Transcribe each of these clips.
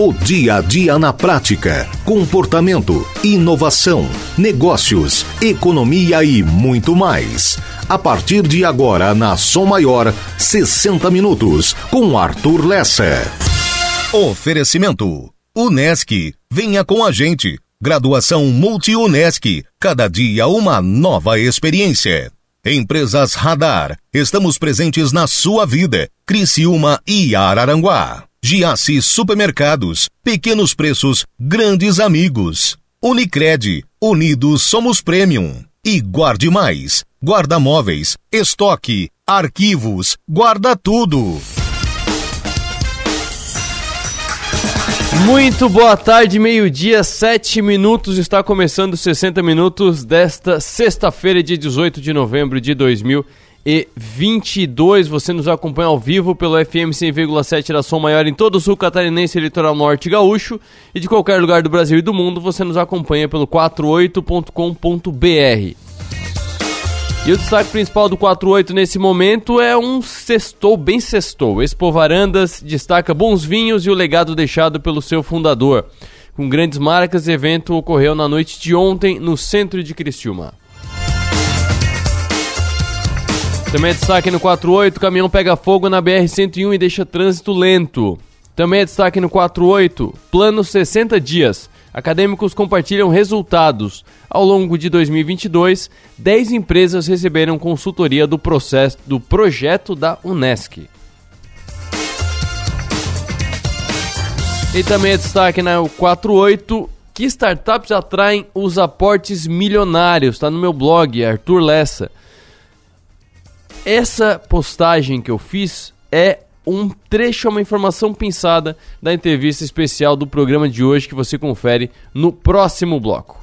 O dia a dia na prática, comportamento, inovação, negócios, economia e muito mais. A partir de agora na Som Maior, 60 minutos com Arthur Lessa. Oferecimento Unesc, venha com a gente. Graduação Multi-Unesc, cada dia uma nova experiência. Empresas Radar, estamos presentes na sua vida. Criciúma e Araranguá. Giasse Supermercados, pequenos preços, grandes amigos. Unicred, unidos somos premium. E guarde mais, guarda móveis, estoque, arquivos, guarda tudo. Muito boa tarde, meio-dia, sete minutos. Está começando 60 minutos desta sexta-feira, dia 18 de novembro de 2022. Você nos acompanha ao vivo pelo FM 100,7 da Som Maior em todo o sul catarinense, litoral norte gaúcho. E de qualquer lugar do Brasil e do mundo, você nos acompanha pelo 48.com.br. E o destaque principal do 48 nesse momento é um sextou, bem sextou. Expo Varandas destaca bons vinhos e o legado deixado pelo seu fundador. Com grandes marcas, evento ocorreu na noite de ontem no centro de Criciúma. Também é destaque no 48, caminhão pega fogo na BR-101 e deixa trânsito lento. Também é destaque no 48, plano 60 dias. Acadêmicos compartilham resultados. Ao longo de 2022, 10 empresas receberam consultoria do processo do projeto da Unesc. E também é destaque na 48 que startups atraem os aportes milionários. Está no meu blog, Arthur Lessa. Essa postagem que eu fiz é um trecho, uma informação pensada da entrevista especial do programa de hoje que você confere no próximo bloco.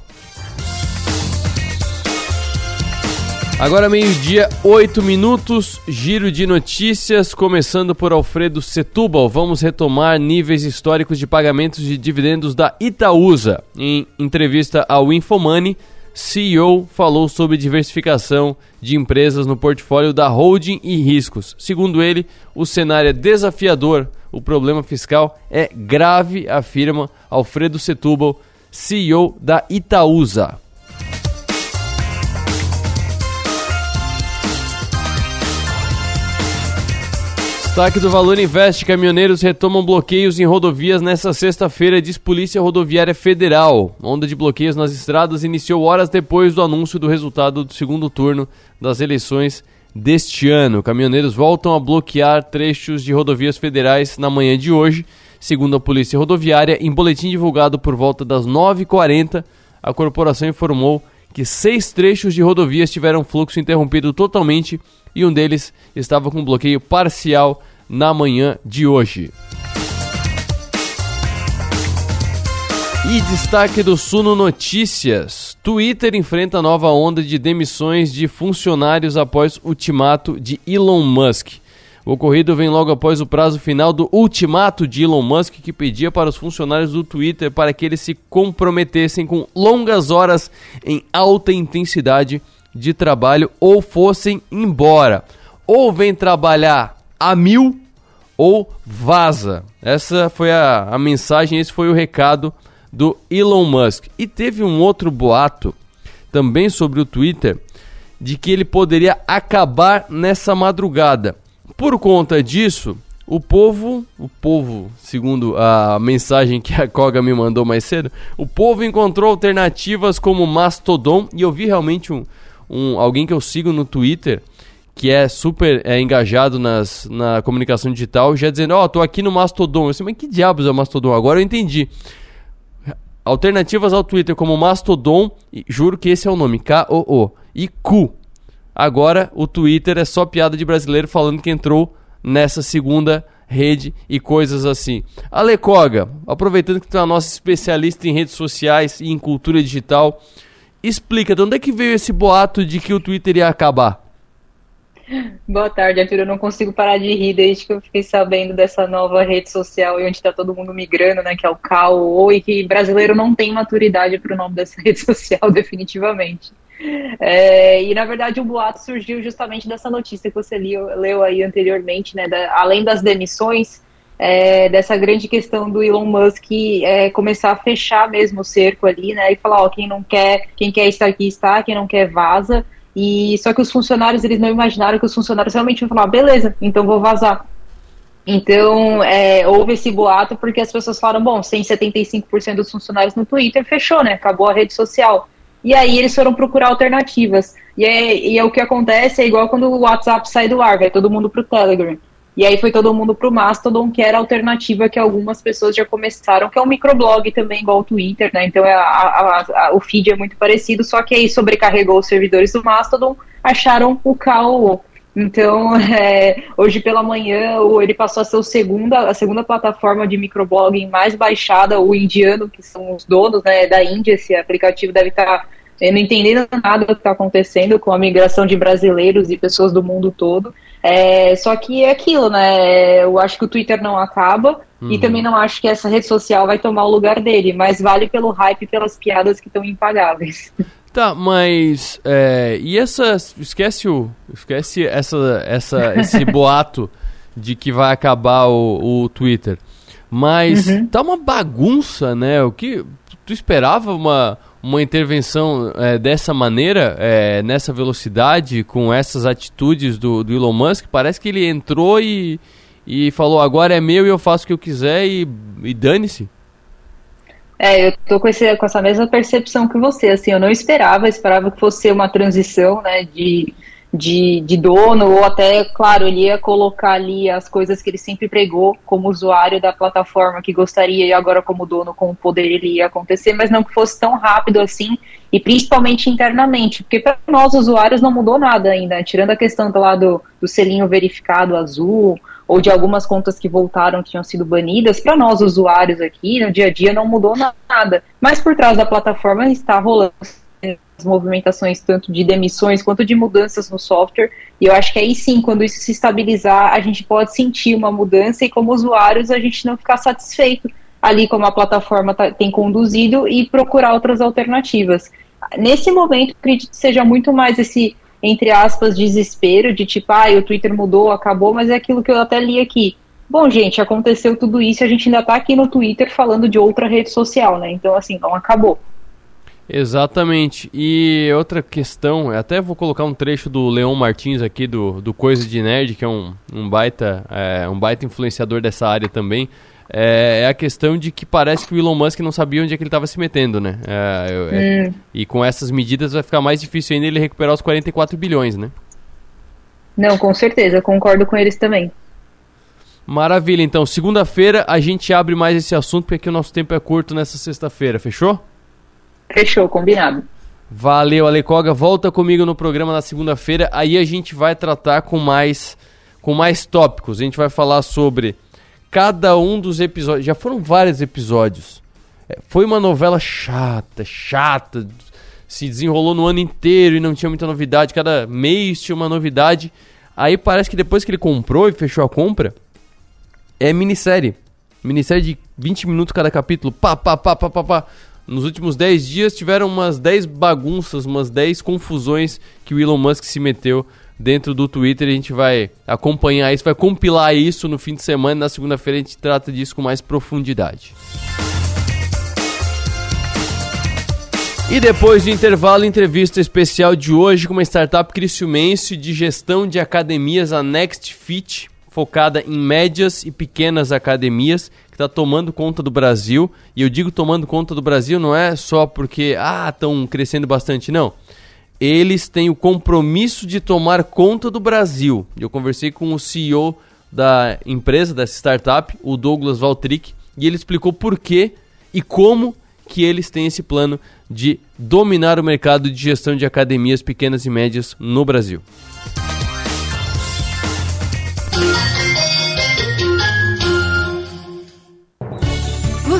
Agora meio-dia, 8 minutos, giro de notícias, começando por Alfredo Setúbal. Vamos retomar níveis históricos de pagamentos de dividendos da Itaúsa. Em entrevista ao Infomoney, CEO falou sobre diversificação de empresas no portfólio da holding e riscos. Segundo ele, o cenário é desafiador, o problema fiscal é grave, afirma Alfredo Setúbal, CEO da Itaúsa. Destaque do Valor Invest: caminhoneiros retomam bloqueios em rodovias nesta sexta-feira, diz Polícia Rodoviária Federal. Onda de bloqueios nas estradas iniciou horas depois do anúncio do resultado do segundo turno das eleições deste ano. Caminhoneiros voltam a bloquear trechos de rodovias federais na manhã de hoje. Segundo a Polícia Rodoviária, em boletim divulgado por volta das 9h40, a corporação informou que seis trechos de rodovias tiveram fluxo interrompido totalmente e um deles estava com bloqueio parcial na manhã de hoje. E destaque do Suno Notícias: Twitter enfrenta nova onda de demissões de funcionários após ultimato de Elon Musk. O ocorrido vem logo após o prazo final do ultimato de Elon Musk, que pedia para os funcionários do Twitter para que eles se comprometessem com longas horas em alta intensidade de trabalho ou fossem embora. Ou vem trabalhar a mil ou vaza. Essa foi a, a mensagem, esse foi o recado do Elon Musk. E teve um outro boato também sobre o Twitter de que ele poderia acabar nessa madrugada. Por conta disso, o povo, o povo, segundo a mensagem que a Koga me mandou mais cedo, o povo encontrou alternativas como Mastodon e eu vi realmente um, um, alguém que eu sigo no Twitter que é super é, engajado nas, na comunicação digital, já dizendo, ó, oh, tô aqui no Mastodon. Eu disse, mas que diabos é o Mastodon? Agora eu entendi. Alternativas ao Twitter como Mastodon, juro que esse é o nome, K-O-O, e Q. Agora o Twitter é só piada de brasileiro falando que entrou nessa segunda rede e coisas assim. Alecoga, aproveitando que tu é a nossa especialista em redes sociais e em cultura digital, Explica, de onde é que veio esse boato de que o Twitter ia acabar? Boa tarde, Arthur. Eu não consigo parar de rir desde que eu fiquei sabendo dessa nova rede social e onde está todo mundo migrando, né? Que é o CAO, e que brasileiro não tem maturidade para o nome dessa rede social, definitivamente. É, e na verdade o boato surgiu justamente dessa notícia que você leu, leu aí anteriormente, né? Da, além das demissões, é, dessa grande questão do Elon Musk é, começar a fechar mesmo o cerco ali, né? E falar, ó, quem não quer, quem quer estar aqui está, quem não quer vaza. E só que os funcionários eles não imaginaram que os funcionários realmente iam falar, beleza, então vou vazar. Então, é, houve esse boato porque as pessoas falaram, bom, 175% dos funcionários no Twitter fechou, né? Acabou a rede social. E aí eles foram procurar alternativas. E é, e é o que acontece, é igual quando o WhatsApp sai do ar, vai todo mundo pro Telegram. E aí foi todo mundo pro Mastodon, que era a alternativa que algumas pessoas já começaram, que é um microblog também, igual o Twitter, né? Então é a, a, a, o feed é muito parecido, só que aí sobrecarregou os servidores do Mastodon, acharam o KO. Então, é, hoje pela manhã, ele passou a ser segunda, a segunda plataforma de microblogging mais baixada, o indiano, que são os donos né, da Índia. Esse aplicativo deve estar tá, não entendendo nada do que está acontecendo com a migração de brasileiros e pessoas do mundo todo. É, só que é aquilo, né? Eu acho que o Twitter não acaba uhum. e também não acho que essa rede social vai tomar o lugar dele, mas vale pelo hype e pelas piadas que estão impagáveis. Tá, mas é, e essa esquece o esquece essa essa esse boato de que vai acabar o, o Twitter. Mas uhum. tá uma bagunça, né? O que tu esperava uma uma intervenção é, dessa maneira, é, nessa velocidade, com essas atitudes do, do, Elon Musk, parece que ele entrou e, e falou: agora é meu e eu faço o que eu quiser e, e dane-se. É, eu tô com, esse, com essa mesma percepção que você, assim, eu não esperava, esperava que fosse uma transição, né, de de, de dono, ou até, claro, ele ia colocar ali as coisas que ele sempre pregou como usuário da plataforma que gostaria, e agora como dono, com o poder ele ia acontecer, mas não que fosse tão rápido assim, e principalmente internamente, porque para nós usuários não mudou nada ainda, tirando a questão do lado do selinho verificado azul, ou de algumas contas que voltaram que tinham sido banidas, para nós usuários aqui, no dia a dia não mudou nada. Mas por trás da plataforma está rolando movimentações tanto de demissões quanto de mudanças no software. E eu acho que aí sim, quando isso se estabilizar, a gente pode sentir uma mudança e como usuários a gente não ficar satisfeito ali como a plataforma tá, tem conduzido e procurar outras alternativas. Nesse momento, acredito que seja muito mais esse, entre aspas, desespero de tipo, ah, o Twitter mudou, acabou, mas é aquilo que eu até li aqui. Bom, gente, aconteceu tudo isso a gente ainda está aqui no Twitter falando de outra rede social, né? Então, assim, não acabou. Exatamente. E outra questão, até vou colocar um trecho do Leon Martins aqui do, do Coisa de Nerd, que é um, um, baita, é, um baita influenciador dessa área também. É, é, a questão de que parece que o Elon Musk não sabia onde é que ele estava se metendo, né? É, é, hum. E com essas medidas vai ficar mais difícil ainda ele recuperar os 44 bilhões, né? Não, com certeza, concordo com eles também. Maravilha, então, segunda-feira a gente abre mais esse assunto, porque o nosso tempo é curto nessa sexta-feira, fechou? Fechou, combinado. Valeu, Alecoga. Volta comigo no programa na segunda-feira. Aí a gente vai tratar com mais, com mais tópicos. A gente vai falar sobre cada um dos episódios. Já foram vários episódios. É, foi uma novela chata, chata. Se desenrolou no ano inteiro e não tinha muita novidade. Cada mês tinha uma novidade. Aí parece que depois que ele comprou e fechou a compra, é minissérie. Minissérie de 20 minutos cada capítulo. Pá, pá, pá, pá, pá, pá. Nos últimos 10 dias tiveram umas 10 bagunças, umas 10 confusões que o Elon Musk se meteu dentro do Twitter. A gente vai acompanhar isso, vai compilar isso no fim de semana. Na segunda-feira a gente trata disso com mais profundidade. E depois do intervalo, entrevista especial de hoje com uma startup criciumense de gestão de academias, a Next Fit, focada em médias e pequenas academias que está tomando conta do Brasil. E eu digo tomando conta do Brasil não é só porque ah estão crescendo bastante, não. Eles têm o compromisso de tomar conta do Brasil. Eu conversei com o CEO da empresa, dessa startup, o Douglas Valtric, e ele explicou por que e como que eles têm esse plano de dominar o mercado de gestão de academias pequenas e médias no Brasil.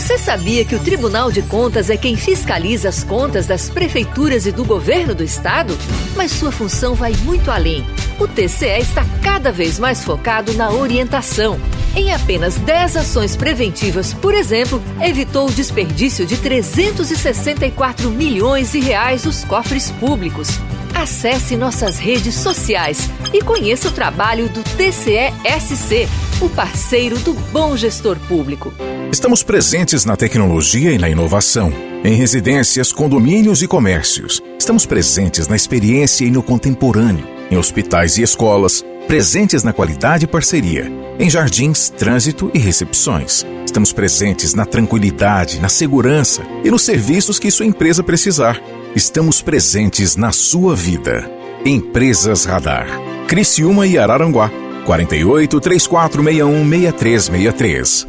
Você sabia que o Tribunal de Contas é quem fiscaliza as contas das prefeituras e do governo do estado? Mas sua função vai muito além. O TCE está cada vez mais focado na orientação. Em apenas 10 ações preventivas, por exemplo, evitou o desperdício de 364 milhões de reais dos cofres públicos. Acesse nossas redes sociais e conheça o trabalho do TCE-SC o parceiro do bom gestor público. Estamos presentes na tecnologia e na inovação, em residências, condomínios e comércios. Estamos presentes na experiência e no contemporâneo, em hospitais e escolas, presentes na qualidade e parceria, em jardins, trânsito e recepções. Estamos presentes na tranquilidade, na segurança e nos serviços que sua empresa precisar. Estamos presentes na sua vida. Empresas Radar. Criciúma e Araranguá. 48 3461 6363.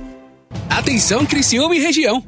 Atenção Criciúma e região.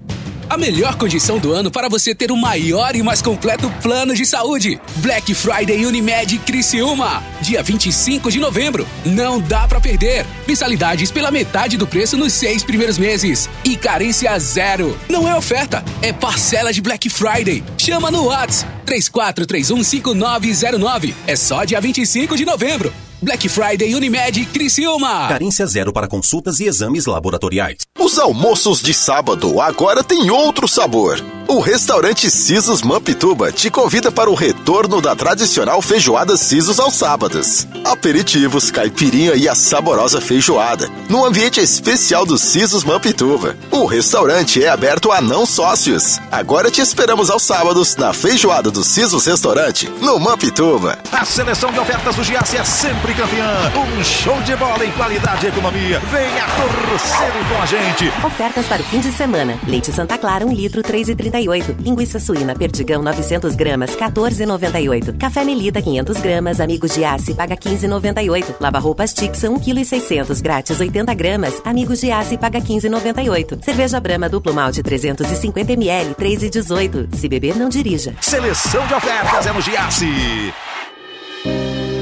A melhor condição do ano para você ter o maior e mais completo plano de saúde. Black Friday Unimed Criciúma. Dia 25 de novembro. Não dá para perder. Mensalidades pela metade do preço nos seis primeiros meses. E carência zero. Não é oferta, é parcela de Black Friday. Chama no WhatsApp 34315909. É só dia 25 de novembro. Black Friday Unimed Criciúma. Carência zero para consultas e exames laboratoriais. Os almoços de sábado agora têm outro sabor. O restaurante Sisos Mampituba te convida para o retorno da tradicional feijoada Sisos aos sábados. Aperitivos, caipirinha e a saborosa feijoada, no ambiente especial do Sisos Mampituba. O restaurante é aberto a não sócios. Agora te esperamos aos sábados na feijoada do Sisos Restaurante, no Mampituba. A seleção de ofertas do Giasse é sempre campeã. Um show de bola em qualidade e economia. Venha torcer com a gente. Ofertas para o fim de semana. Leite Santa Clara, 1 litro, 3,38. Linguiça suína Perdigão, 900 gramas, 14,98. Café Melita, 500 gramas. Amigos de Aço, paga 15,98. Lava roupas Tixa, 1,6 kg grátis, 80 gramas. Amigos de Aço, paga 15,98. Cerveja Brama duplo malte, 350 ml, 3,18. Se beber, não dirija. Seleção de ofertas é no Giasse.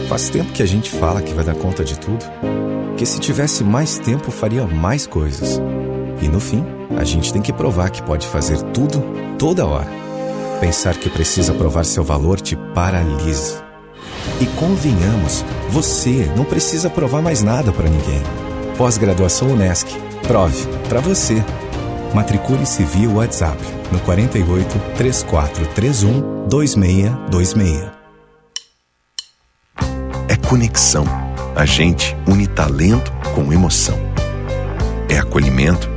Faz tempo que a gente fala que vai dar conta de tudo. Que se tivesse mais tempo, faria mais coisas. E no fim, a gente tem que provar que pode fazer tudo, toda hora. Pensar que precisa provar seu valor te paralisa. E convenhamos, você não precisa provar mais nada para ninguém. Pós-graduação Unesc. Prove para você. Matricule-se via WhatsApp no 48 3431 2626. É conexão. A gente une talento com emoção. É acolhimento.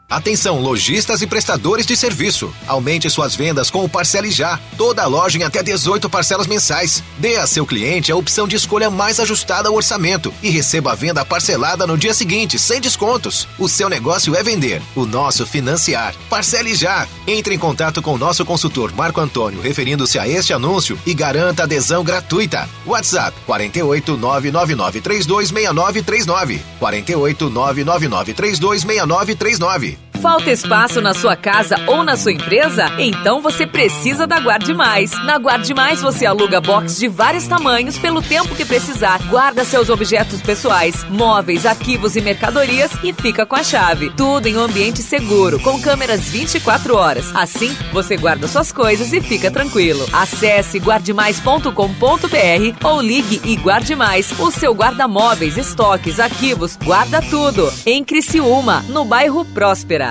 Atenção, lojistas e prestadores de serviço. Aumente suas vendas com o Parcele Já. Toda loja em até 18 parcelas mensais. Dê a seu cliente a opção de escolha mais ajustada ao orçamento e receba a venda parcelada no dia seguinte, sem descontos. O seu negócio é vender, o nosso financiar. Parcele Já. Entre em contato com o nosso consultor Marco Antônio referindo-se a este anúncio e garanta adesão gratuita. WhatsApp 48 999 326939. 48 999 326939. Falta espaço na sua casa ou na sua empresa? Então você precisa da Guarde Mais. Na Guarde Mais você aluga box de vários tamanhos pelo tempo que precisar. Guarda seus objetos pessoais, móveis, arquivos e mercadorias e fica com a chave. Tudo em um ambiente seguro, com câmeras 24 horas. Assim, você guarda suas coisas e fica tranquilo. Acesse guardemais.com.br ou ligue e guarde mais. O seu guarda-móveis, estoques, arquivos, guarda tudo. Em Criciúma, no bairro Próspera.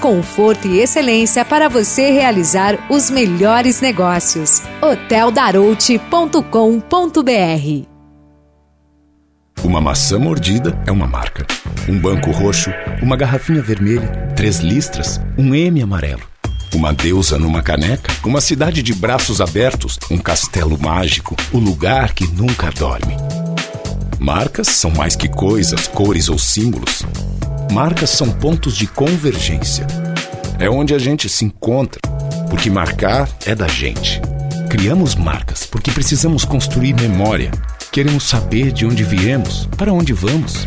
conforto e excelência para você realizar os melhores negócios. hoteldarouti.com.br Uma maçã mordida é uma marca. Um banco roxo, uma garrafinha vermelha, três listras, um M amarelo. Uma deusa numa caneca, uma cidade de braços abertos, um castelo mágico, o lugar que nunca dorme. Marcas são mais que coisas, cores ou símbolos. Marcas são pontos de convergência. É onde a gente se encontra, porque marcar é da gente. Criamos marcas porque precisamos construir memória. Queremos saber de onde viemos, para onde vamos.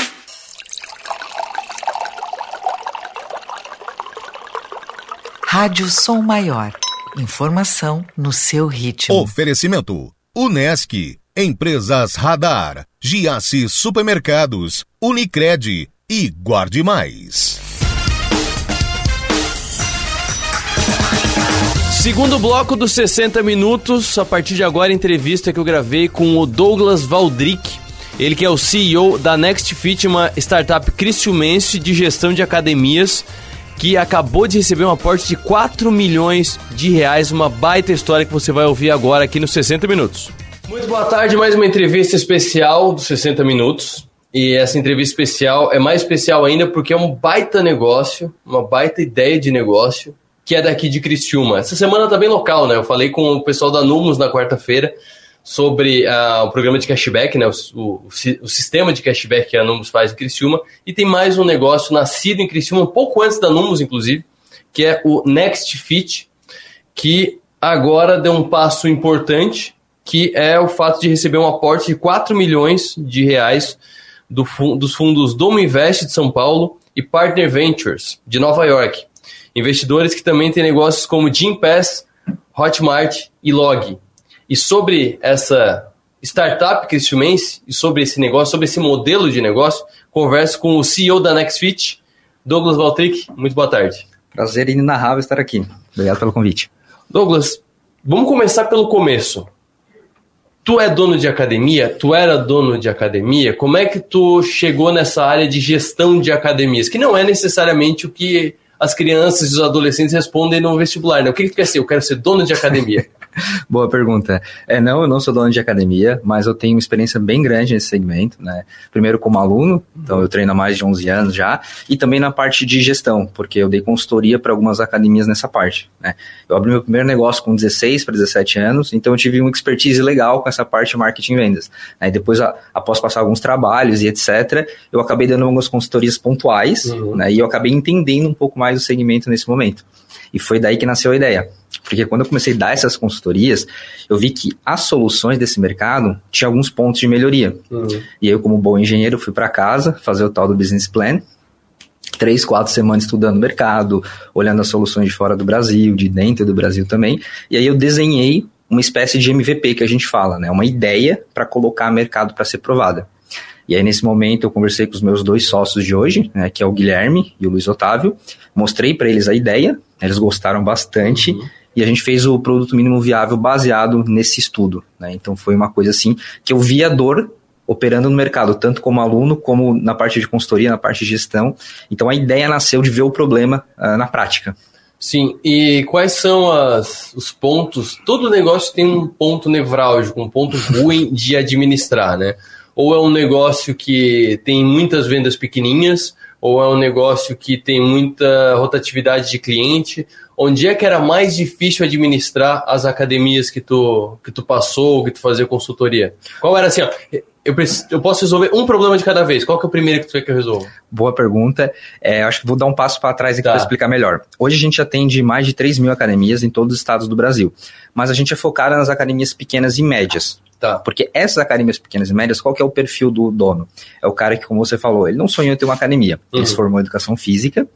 Rádio Som Maior. Informação no seu ritmo. Oferecimento: Unesc, Empresas Radar, Giasse Supermercados, Unicred e Guarde Mais. Segundo bloco dos 60 minutos, a partir de agora, entrevista que eu gravei com o Douglas Valdrick. Ele que é o CEO da Next Fit, uma startup cristiumense de gestão de academias que acabou de receber um aporte de 4 milhões de reais, uma baita história que você vai ouvir agora aqui nos 60 minutos. Muito boa tarde, mais uma entrevista especial dos 60 minutos. E essa entrevista especial é mais especial ainda porque é um baita negócio, uma baita ideia de negócio, que é daqui de Criciúma. Essa semana tá bem local, né? Eu falei com o pessoal da Numos na quarta-feira sobre uh, o programa de cashback, né? O, o, o, sistema de cashback que a Numos faz em Criciúma. E tem mais um negócio nascido em Criciúma, um pouco antes da Numos, inclusive, que é o Next Fit, que agora deu um passo importante, que é o fato de receber um aporte de 4 milhões de reais do, dos fundos Domo Invest de São Paulo e Partner Ventures de Nova York. Investidores que também têm negócios como Jim Pass, Hotmart e Log. E sobre essa startup cristiumense e sobre esse negócio, sobre esse modelo de negócio, converso com o CEO da NextFit, Douglas Valtric. Muito boa tarde. Prazer inenarrável estar aqui. Obrigado pelo convite. Douglas, vamos começar pelo começo. Tu é dono de academia? Tu era dono de academia? Como é que tu chegou nessa área de gestão de academias? Que não é necessariamente o que as crianças e os adolescentes respondem no vestibular, né? O que, que tu quer ser? Eu quero ser dono de academia. Boa pergunta. É, não, eu não sou dono de academia, mas eu tenho uma experiência bem grande nesse segmento, né? Primeiro como aluno, então eu treino há mais de 11 anos já, e também na parte de gestão, porque eu dei consultoria para algumas academias nessa parte, né? Eu abri meu primeiro negócio com 16 para 17 anos, então eu tive uma expertise legal com essa parte de marketing e vendas. Aí depois, após passar alguns trabalhos e etc., eu acabei dando algumas consultorias pontuais, uhum. né? E eu acabei entendendo um pouco mais o segmento nesse momento. E foi daí que nasceu a ideia. Porque quando eu comecei a dar essas consultorias, eu vi que as soluções desse mercado tinham alguns pontos de melhoria. Uhum. E eu, como bom engenheiro, fui para casa fazer o tal do business plan. Três, quatro semanas estudando o mercado, olhando as soluções de fora do Brasil, de dentro do Brasil também. E aí eu desenhei uma espécie de MVP que a gente fala, né? Uma ideia para colocar mercado para ser provada. E aí, nesse momento, eu conversei com os meus dois sócios de hoje, né, que é o Guilherme e o Luiz Otávio, mostrei para eles a ideia, eles gostaram bastante. Uhum e a gente fez o produto mínimo viável baseado nesse estudo. Né? Então foi uma coisa assim que eu via dor operando no mercado, tanto como aluno, como na parte de consultoria, na parte de gestão. Então a ideia nasceu de ver o problema uh, na prática. Sim, e quais são as, os pontos? Todo negócio tem um ponto nevrálgico, um ponto ruim de administrar, né? Ou é um negócio que tem muitas vendas pequenininhas, ou é um negócio que tem muita rotatividade de cliente, onde é que era mais difícil administrar as academias que tu, que tu passou, que tu fazia consultoria? Qual era assim, ó, eu, preciso, eu posso resolver um problema de cada vez. Qual que é o primeiro que tu quer que eu resolva? Boa pergunta. É, acho que vou dar um passo para trás aqui tá. para explicar melhor. Hoje a gente atende mais de 3 mil academias em todos os estados do Brasil. Mas a gente é focado nas academias pequenas e médias. Tá. Porque essas academias pequenas e médias, qual que é o perfil do dono? É o cara que, como você falou, ele não sonhou em ter uma academia. Uhum. Ele se formou em educação física,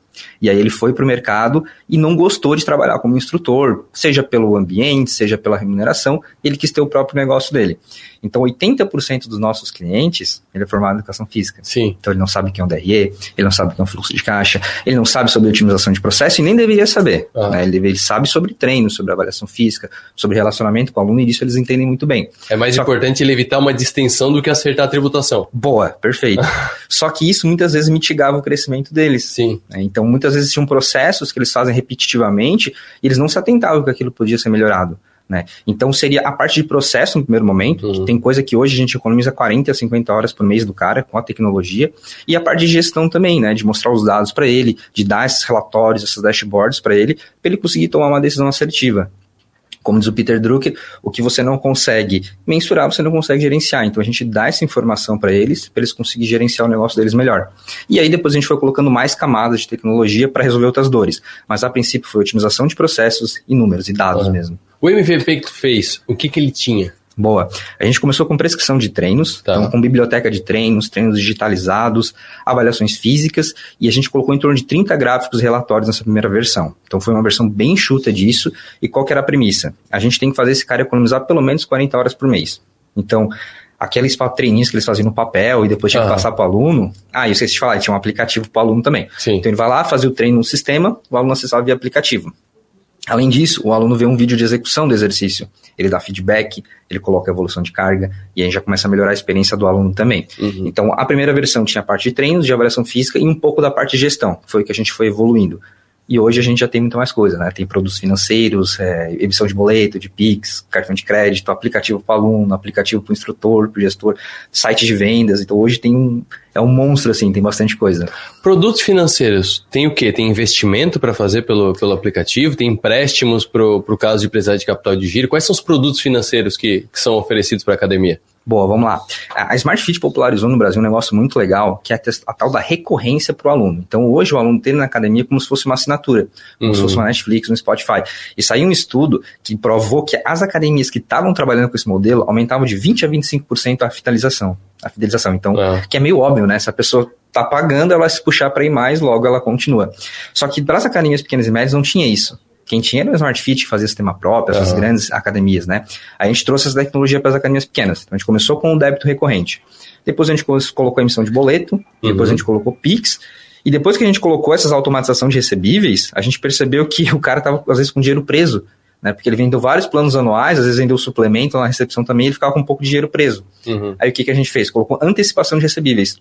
e aí ele foi para o mercado e não gostou de trabalhar como instrutor, seja pelo ambiente, seja pela remuneração, ele quis ter o próprio negócio dele. Então, 80% dos nossos clientes, ele é formado em educação física. Sim. Então, ele não sabe o que é um DRE, ele não sabe o que é um fluxo de caixa, ele não sabe sobre otimização de processo e nem deveria saber. Ah. Né? Ele, ele, sabe sobre treino, sobre avaliação física, sobre relacionamento com o aluno, e disso eles entendem muito bem. É mais Só importante ele evitar uma distensão do que acertar a tributação. Boa, perfeito. Só que isso muitas vezes mitigava o crescimento deles. Sim. Né? Então, muitas vezes tinham processos que eles fazem repetitivamente e eles não se atentavam que aquilo podia ser melhorado. Né? Então seria a parte de processo no primeiro momento, que tem coisa que hoje a gente economiza 40 a 50 horas por mês do cara com a tecnologia, e a parte de gestão também, né? De mostrar os dados para ele, de dar esses relatórios, esses dashboards para ele, para ele conseguir tomar uma decisão assertiva como diz o Peter Drucker, o que você não consegue mensurar, você não consegue gerenciar. Então a gente dá essa informação para eles, para eles conseguirem gerenciar o negócio deles melhor. E aí depois a gente foi colocando mais camadas de tecnologia para resolver outras dores. Mas a princípio foi otimização de processos e números e dados mesmo. O MVP que tu fez, o que, que ele tinha? Boa. A gente começou com prescrição de treinos, então com biblioteca de treinos, treinos digitalizados, avaliações físicas, e a gente colocou em torno de 30 gráficos e relatórios nessa primeira versão. Então foi uma versão bem enxuta disso, e qual que era a premissa? A gente tem que fazer esse cara economizar pelo menos 40 horas por mês. Então, aqueles treininhos que eles faziam no papel e depois tinha que passar para o aluno. Ah, eu esqueci de falar, tinha um aplicativo para o aluno também. Sim. Então ele vai lá, fazia o treino no sistema, o aluno acessava via aplicativo. Além disso, o aluno vê um vídeo de execução do exercício, ele dá feedback, ele coloca a evolução de carga, e aí já começa a melhorar a experiência do aluno também. Uhum. Então, a primeira versão tinha a parte de treinos, de avaliação física e um pouco da parte de gestão, foi o que a gente foi evoluindo. E hoje a gente já tem muito mais coisa, né? Tem produtos financeiros, é, emissão de boleto, de Pix, cartão de crédito, aplicativo para aluno, aplicativo para o instrutor, para o gestor, site de vendas. Então hoje tem um. É um monstro, assim, tem bastante coisa. Produtos financeiros, tem o quê? Tem investimento para fazer pelo, pelo aplicativo? Tem empréstimos para o caso de precisar de capital de giro? Quais são os produtos financeiros que, que são oferecidos para a academia? Boa, vamos lá. A Smart Fit popularizou no Brasil um negócio muito legal, que é a, tal da recorrência para o aluno. Então, hoje o aluno tem na academia como se fosse uma assinatura, como Uhum. se fosse uma Netflix, um Spotify. E saiu um estudo que provou que as academias que estavam trabalhando com esse modelo aumentavam de 20 a 25% a fidelização. A fidelização. Então, que é meio óbvio, né? Se a pessoa tá pagando, ela vai se puxar para ir mais, logo ela continua. Só que para as academias pequenas e médias não tinha isso. Quem tinha era o Smart Fit, que fazia sistema próprio, essas Aham. grandes academias, né? Aí a gente trouxe essa tecnologia para as academias pequenas. Então a gente começou com o débito recorrente. Depois a gente colo- colocou a emissão de boleto, depois Uhum. a gente colocou Pix. E depois que a gente colocou essas automatização de recebíveis, a gente percebeu que o cara tava, às vezes, com dinheiro preso. Né? Porque ele vendeu vários planos anuais, às vezes vendeu suplemento na recepção também, ele ficava com um pouco de dinheiro preso. Uhum. Aí o que, que a gente fez? Colocou antecipação de recebíveis.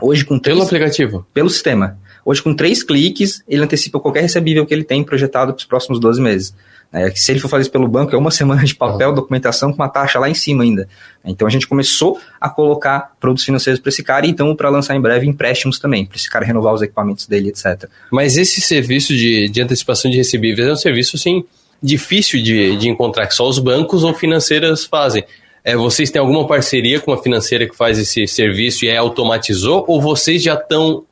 Hoje com Pelo aplicativo? Pelo sistema. Hoje com três cliques, ele antecipa qualquer recebível que ele tem projetado para os próximos 12 meses. É, se ele for fazer isso pelo banco, é uma semana de papel, documentação com uma taxa lá em cima ainda. Então a gente começou a colocar produtos financeiros para esse cara e então para lançar em breve empréstimos também, para esse cara renovar os equipamentos dele, etc. Mas esse serviço de, de antecipação de recebíveis é um serviço, assim, difícil de, de encontrar, que só os bancos ou financeiras fazem. É, vocês têm alguma parceria com uma financeira que faz esse serviço e é automatizou? Ou vocês já estão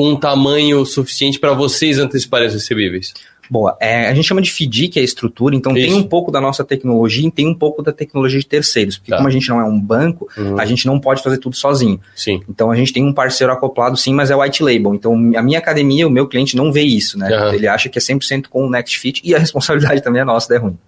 com um tamanho suficiente para vocês anteciparem os recebíveis? Boa. É, a gente chama de FIDI, que é a estrutura, então tem Isso. um pouco da nossa tecnologia e tem um pouco da tecnologia de terceiros. Porque Tá. como a gente não é um banco, Uhum. a gente não pode fazer tudo sozinho. Sim. Então a gente tem um parceiro acoplado sim, mas é white label. Então a minha academia, o meu cliente não vê isso, né? Aham. Ele acha que é 100% com o Next Fit e a responsabilidade também é nossa, der ruim.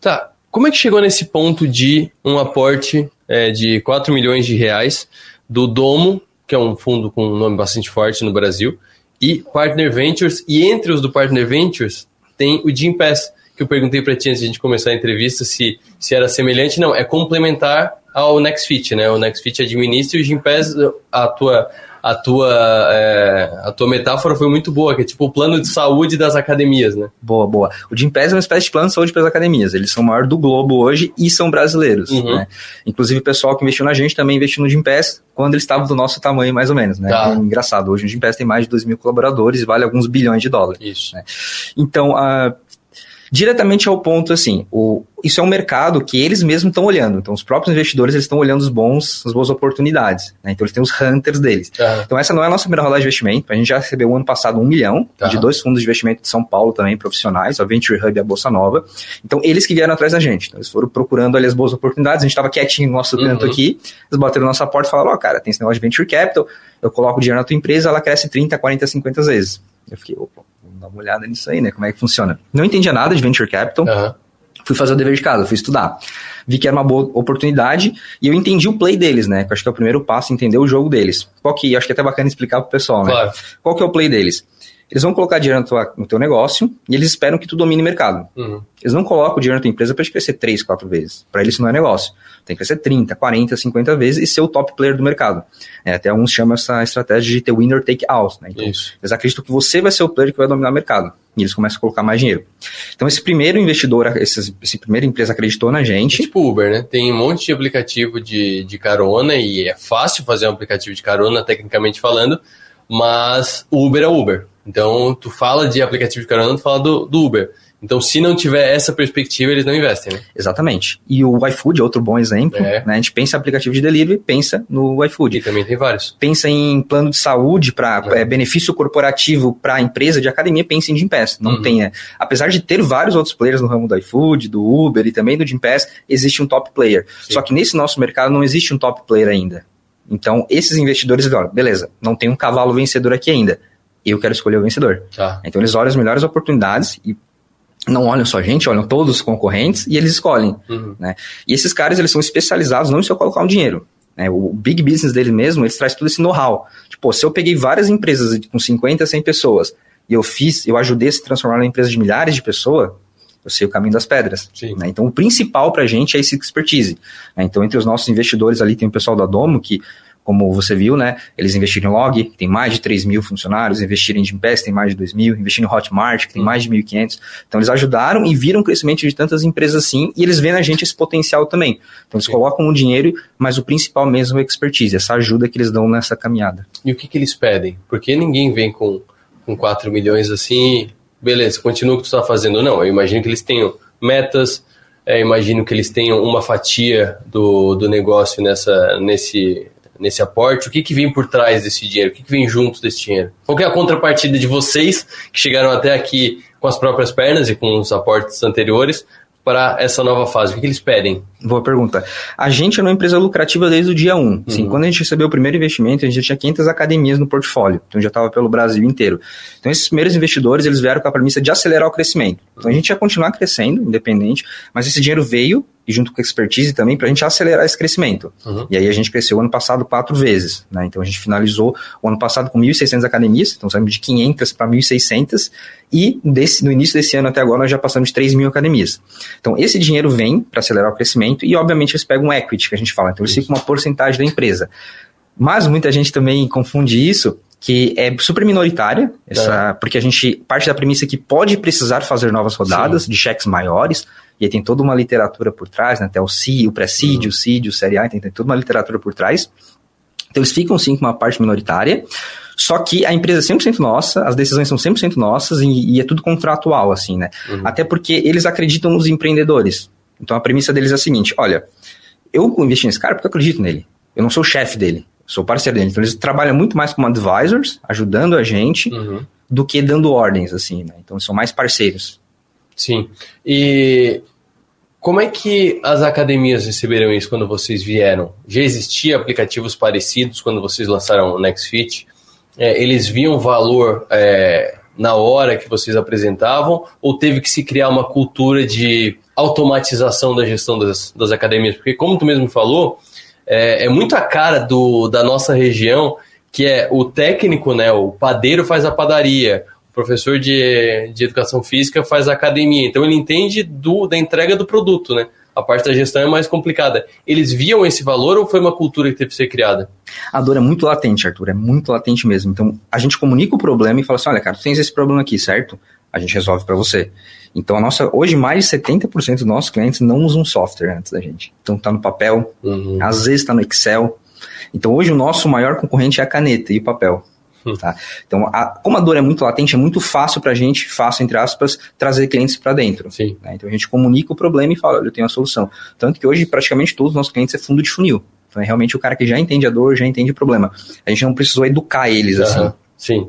Tá. Como é que chegou nesse ponto de um aporte é, de 4 milhões de reais do Domo, que é um fundo com um nome bastante forte no Brasil, e Partner Ventures, e entre os do Partner Ventures tem o Jim Pass, que eu perguntei para ti antes de a gente começar a entrevista se, se era semelhante. Não, é complementar ao NextFit, né? O NextFit administra e o Jim Pass, a tua, a é, a tua metáfora foi muito boa, que é tipo o plano de saúde das academias, né? Boa, boa. O Gympass é uma espécie de plano de saúde para as academias. Eles são o maior do globo hoje e são brasileiros. Uhum. né? Inclusive, o pessoal que investiu na gente também investiu no Gympass quando eles estavam do nosso tamanho, mais ou menos. Né? Tá. Então, engraçado, hoje o Gympass tem mais de 2 mil colaboradores e vale alguns bilhões de dólares. Isso. né? Então, ah, diretamente ao ponto, assim, o, isso é um mercado que eles mesmos estão olhando. Então, os próprios investidores eles estão olhando os bons, as boas oportunidades. né? Então, eles têm os hunters deles. Aham. Então, essa não é a nossa primeira rodada de investimento. A gente já recebeu ano passado um milhão Tá. de dois fundos de investimento de São Paulo também, profissionais, a Venture Hub e a Bolsa Nova. Então, eles que vieram atrás da gente. Então, eles foram procurando ali as boas oportunidades. A gente estava quietinho no nosso canto Uhum. aqui. Eles bateram na nossa porta e falaram: Ó, cara, tem esse negócio de Venture Capital. Eu coloco dinheiro na tua empresa, ela cresce 30, 40, 50 vezes. Eu fiquei, opa, dar uma olhada nisso aí, né? Como é que funciona? Não entendia nada de Venture Capital. Fui fazer o dever de casa, fui estudar. Vi que era uma boa oportunidade e eu entendi o play deles, né? Que eu acho que é o primeiro passo, entender o jogo deles. Qual que, acho que é até bacana explicar pro pessoal, né? Claro. Qual que é o play deles? Eles vão colocar dinheiro no, tua- no teu negócio e eles esperam que tu domine o mercado. Uhum. Eles não colocam o dinheiro na tua empresa para crescer 3, 4 vezes. Para eles isso não é negócio. Tem que crescer 30, 40, 50 vezes e ser o top player do mercado. É, até alguns chamam essa estratégia de ter winner take out. Né? Então, Isso. eles acreditam que você vai ser o player que vai dominar o mercado. e eles começam a colocar mais dinheiro. Então, esse primeiro investidor, esse, esse primeira empresa acreditou na gente. É tipo Uber, né? Tem um monte de aplicativo de, de carona e é fácil fazer um aplicativo de carona, tecnicamente falando, mas Uber é Uber. Então, tu fala de aplicativo de carona, tu fala do, do Uber. Então, se não tiver essa perspectiva, eles não investem, né? Exatamente. E o iFood é outro bom exemplo. É. Né? A gente pensa em aplicativo de delivery, pensa no iFood. E também tem vários. Pensa em plano de saúde para é. é, benefício corporativo para a empresa de academia, pensa em Gympass. Não uhum. tem. É. Apesar de ter vários outros players no ramo do iFood, do Uber e também do Gympass, existe um top player. Sim. Só que nesse nosso mercado não existe um top player ainda. Então, esses investidores olham, beleza, não tem um cavalo vencedor aqui ainda. Eu quero escolher o vencedor. Tá. Então, eles olham as melhores oportunidades e não olham só a gente, olham todos os concorrentes e eles escolhem. Uhum. Né? E esses caras, eles são especializados não em só colocar um dinheiro. Né? O big business deles mesmo, eles traz todo esse know-how. Tipo, se eu peguei várias empresas com 50, 100 pessoas e eu fiz, eu ajudei a se transformar numa empresa de milhares de pessoas, eu sei o caminho das pedras. Né? Então, o principal para a gente é esse expertise. Né? Então, entre os nossos investidores ali tem o pessoal da Domo, que como você viu, né? Eles investiram em Log, que tem mais de 3 mil funcionários, investiram em Gympass, tem mais de 2 mil, investiram em Hotmart, que tem mais de 1.500. Então, eles ajudaram e viram o crescimento de tantas empresas assim, e eles veem na gente esse potencial também. Então, eles Sim. colocam o dinheiro, mas o principal mesmo é a expertise, essa ajuda que eles dão nessa caminhada. E o que, que eles pedem? Porque ninguém vem com, com 4 milhões assim, beleza, continua o que tu está fazendo. Não, eu imagino que eles tenham metas, é, imagino que eles tenham uma fatia do, do negócio nessa, nesse, nesse aporte? O que, que vem por trás desse dinheiro? O que, que vem junto desse dinheiro? Qual é a contrapartida de vocês que chegaram até aqui com as próprias pernas e com os aportes anteriores para essa nova fase? O que, que eles pedem? Boa pergunta. A gente é uma empresa lucrativa desde o dia 1. Assim, uhum. quando a gente recebeu o primeiro investimento, a gente já tinha 500 academias no portfólio. Então já estava pelo Brasil inteiro. Então esses primeiros investidores, eles vieram com a premissa de acelerar o crescimento. Então a gente ia continuar crescendo, independente, mas esse dinheiro veio e junto com expertise também para a gente acelerar esse crescimento. Uhum. E aí a gente cresceu ano passado quatro vezes, né? Então a gente finalizou o ano passado com 1.600 academias, então saímos de 500 para 1.600 e desse, no início desse ano até agora nós já passamos de 3 mil academias. Então esse dinheiro vem para acelerar o crescimento e obviamente eles pegam um equity que a gente fala, então eles ficam uma porcentagem da empresa. Mas muita gente também confunde isso que é super minoritária, essa, é. porque a gente parte da premissa que pode precisar fazer novas rodadas Sim. de cheques maiores, e aí tem toda uma literatura por trás, né? Até o CI, o pré-CID, uhum. o CID, o Série A, tem, tem toda uma literatura por trás. Então eles ficam sim com uma parte minoritária, só que a empresa é 100% nossa, as decisões são 100% nossas e, e, é tudo contratual, assim, né? Uhum. Até porque eles acreditam nos empreendedores. Então a premissa deles é a seguinte: olha, eu investi nesse cara porque eu acredito nele. Eu não sou o chefe dele, sou parceiro dele. Então eles trabalham muito mais como advisors, ajudando a gente, uhum. do que dando ordens, assim, né? Então são mais parceiros. Sim. E como é que as academias receberam isso quando vocês vieram? Já existiam aplicativos parecidos quando vocês lançaram o NextFit? É, eles viam valor é, na hora que vocês apresentavam ou teve que se criar uma cultura de automatização da gestão das, das academias? Porque como tu mesmo falou, é, é muito a cara do, da nossa região que é o técnico, né, o padeiro faz a padaria, professor de, de educação física faz academia, então ele entende do, da entrega do produto, né? A parte da gestão é mais complicada. Eles viam esse valor ou foi uma cultura que teve que ser criada? A dor é muito latente, Arthur, é muito latente mesmo. Então, a gente comunica o problema e fala assim: olha, cara, tu tens esse problema aqui, certo? A gente resolve para você. Então, a nossa, hoje, mais de 70% dos nossos clientes não usam software antes da gente. Então, tá no papel, uhum. às vezes está no Excel. Então, hoje, o nosso maior concorrente é a caneta e o papel. Hum. Tá? Então, a, como a dor é muito latente, é muito fácil para a gente, fácil entre aspas, trazer clientes para dentro. Né? Então a gente comunica o problema e fala, olha, eu tenho a solução. Tanto que hoje praticamente todos os nossos clientes é fundo de funil. Então é realmente o cara que já entende a dor, já entende o problema. A gente não precisou educar eles, uhum. assim. Sim.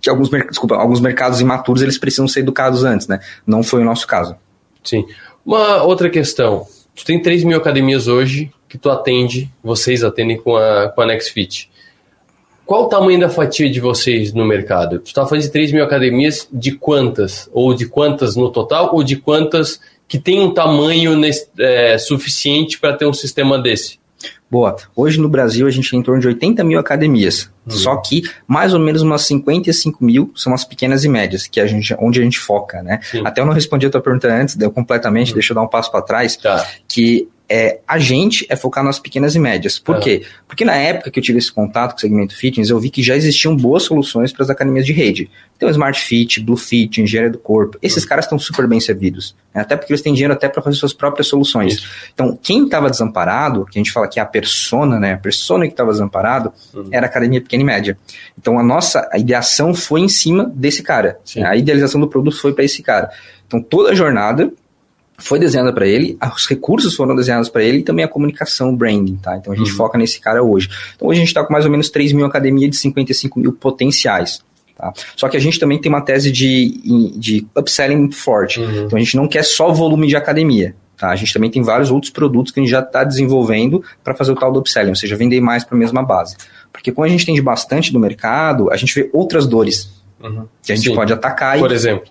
Que alguns, desculpa, alguns mercados imaturos eles precisam ser educados antes, né? Não foi o nosso caso. Sim. Uma outra questão. Tu tem 3 mil academias hoje que tu atende, vocês atendem com a, com a NextFit. Qual o tamanho da fatia de vocês no mercado? Tu está falando de 3 mil academias, de quantas? Ou de quantas no total? Ou de quantas que tem um tamanho é, suficiente para ter um sistema desse? Boa. Hoje no Brasil a gente tem em torno de 80 mil academias. Só que mais ou menos umas 55 mil são as pequenas e médias, que a gente, onde a gente foca, né? Até eu não respondi a tua pergunta antes, deu completamente, deixa eu dar um passo para trás, que é, a gente é focar nas pequenas e médias. Por quê? Porque na época que eu tive esse contato com o segmento fitness, eu vi que já existiam boas soluções para as academias de rede. Então, Smart Fit, Blue Fit, Engenharia do Corpo, esses caras estão super bem servidos. né? Até porque eles têm dinheiro até para fazer suas próprias soluções. Então, quem estava desamparado, que a gente fala que é a persona, né? A persona que estava desamparado, era a academia pequena e média. Então, a nossa a ideação foi em cima desse cara. né? A idealização do produto foi para esse cara. Então, toda a jornada foi desenhada para ele, os recursos foram desenhados para ele e também a comunicação, o branding, tá? Então a gente foca nesse cara hoje. Então hoje a gente está com mais ou menos 3 mil academias de 55 mil potenciais. Tá? Só que a gente também tem uma tese de, de upselling forte. Então a gente não quer só volume de academia. Tá? A gente também tem vários outros produtos que a gente já está desenvolvendo para fazer o tal do upselling, ou seja, vender mais para a mesma base. Porque quando a gente tem de bastante no mercado, a gente vê outras dores que a gente Sim. pode atacar. Por e- exemplo?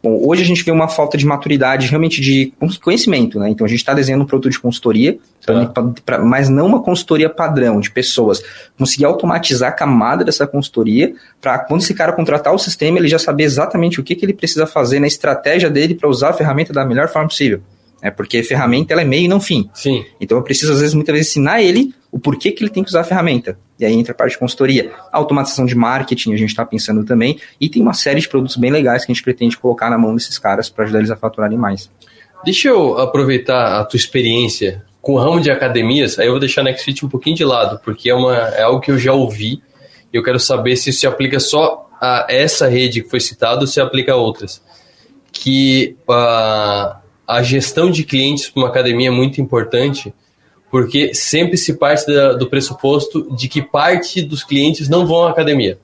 Bom, hoje a gente vê uma falta de maturidade, realmente de conhecimento, né? Então a gente está desenhando um produto de consultoria, pra- pra- pra- mas não uma consultoria padrão de pessoas. Conseguir automatizar a camada dessa consultoria para quando esse cara contratar o sistema, ele já saber exatamente o que, que ele precisa fazer na estratégia dele para usar a ferramenta da melhor forma possível. É porque ferramenta ela é meio e não fim. Sim. Então eu preciso, às vezes, muitas vezes, ensinar ele o porquê que ele tem que usar a ferramenta. E aí entra a parte de consultoria. Automatização de marketing, a gente está pensando também. E tem uma série de produtos bem legais que a gente pretende colocar na mão desses caras para ajudar eles a faturarem mais. Deixa eu aproveitar a tua experiência com o ramo de academias, aí eu vou deixar a NextFit um pouquinho de lado, porque é, uma, é algo que eu já ouvi e eu quero saber se isso se aplica só a essa rede que foi citada ou se aplica a outras. Que a, a gestão de clientes para uma academia é muito importante, porque sempre se parte da- do pressuposto de que parte dos clientes não vão à academia.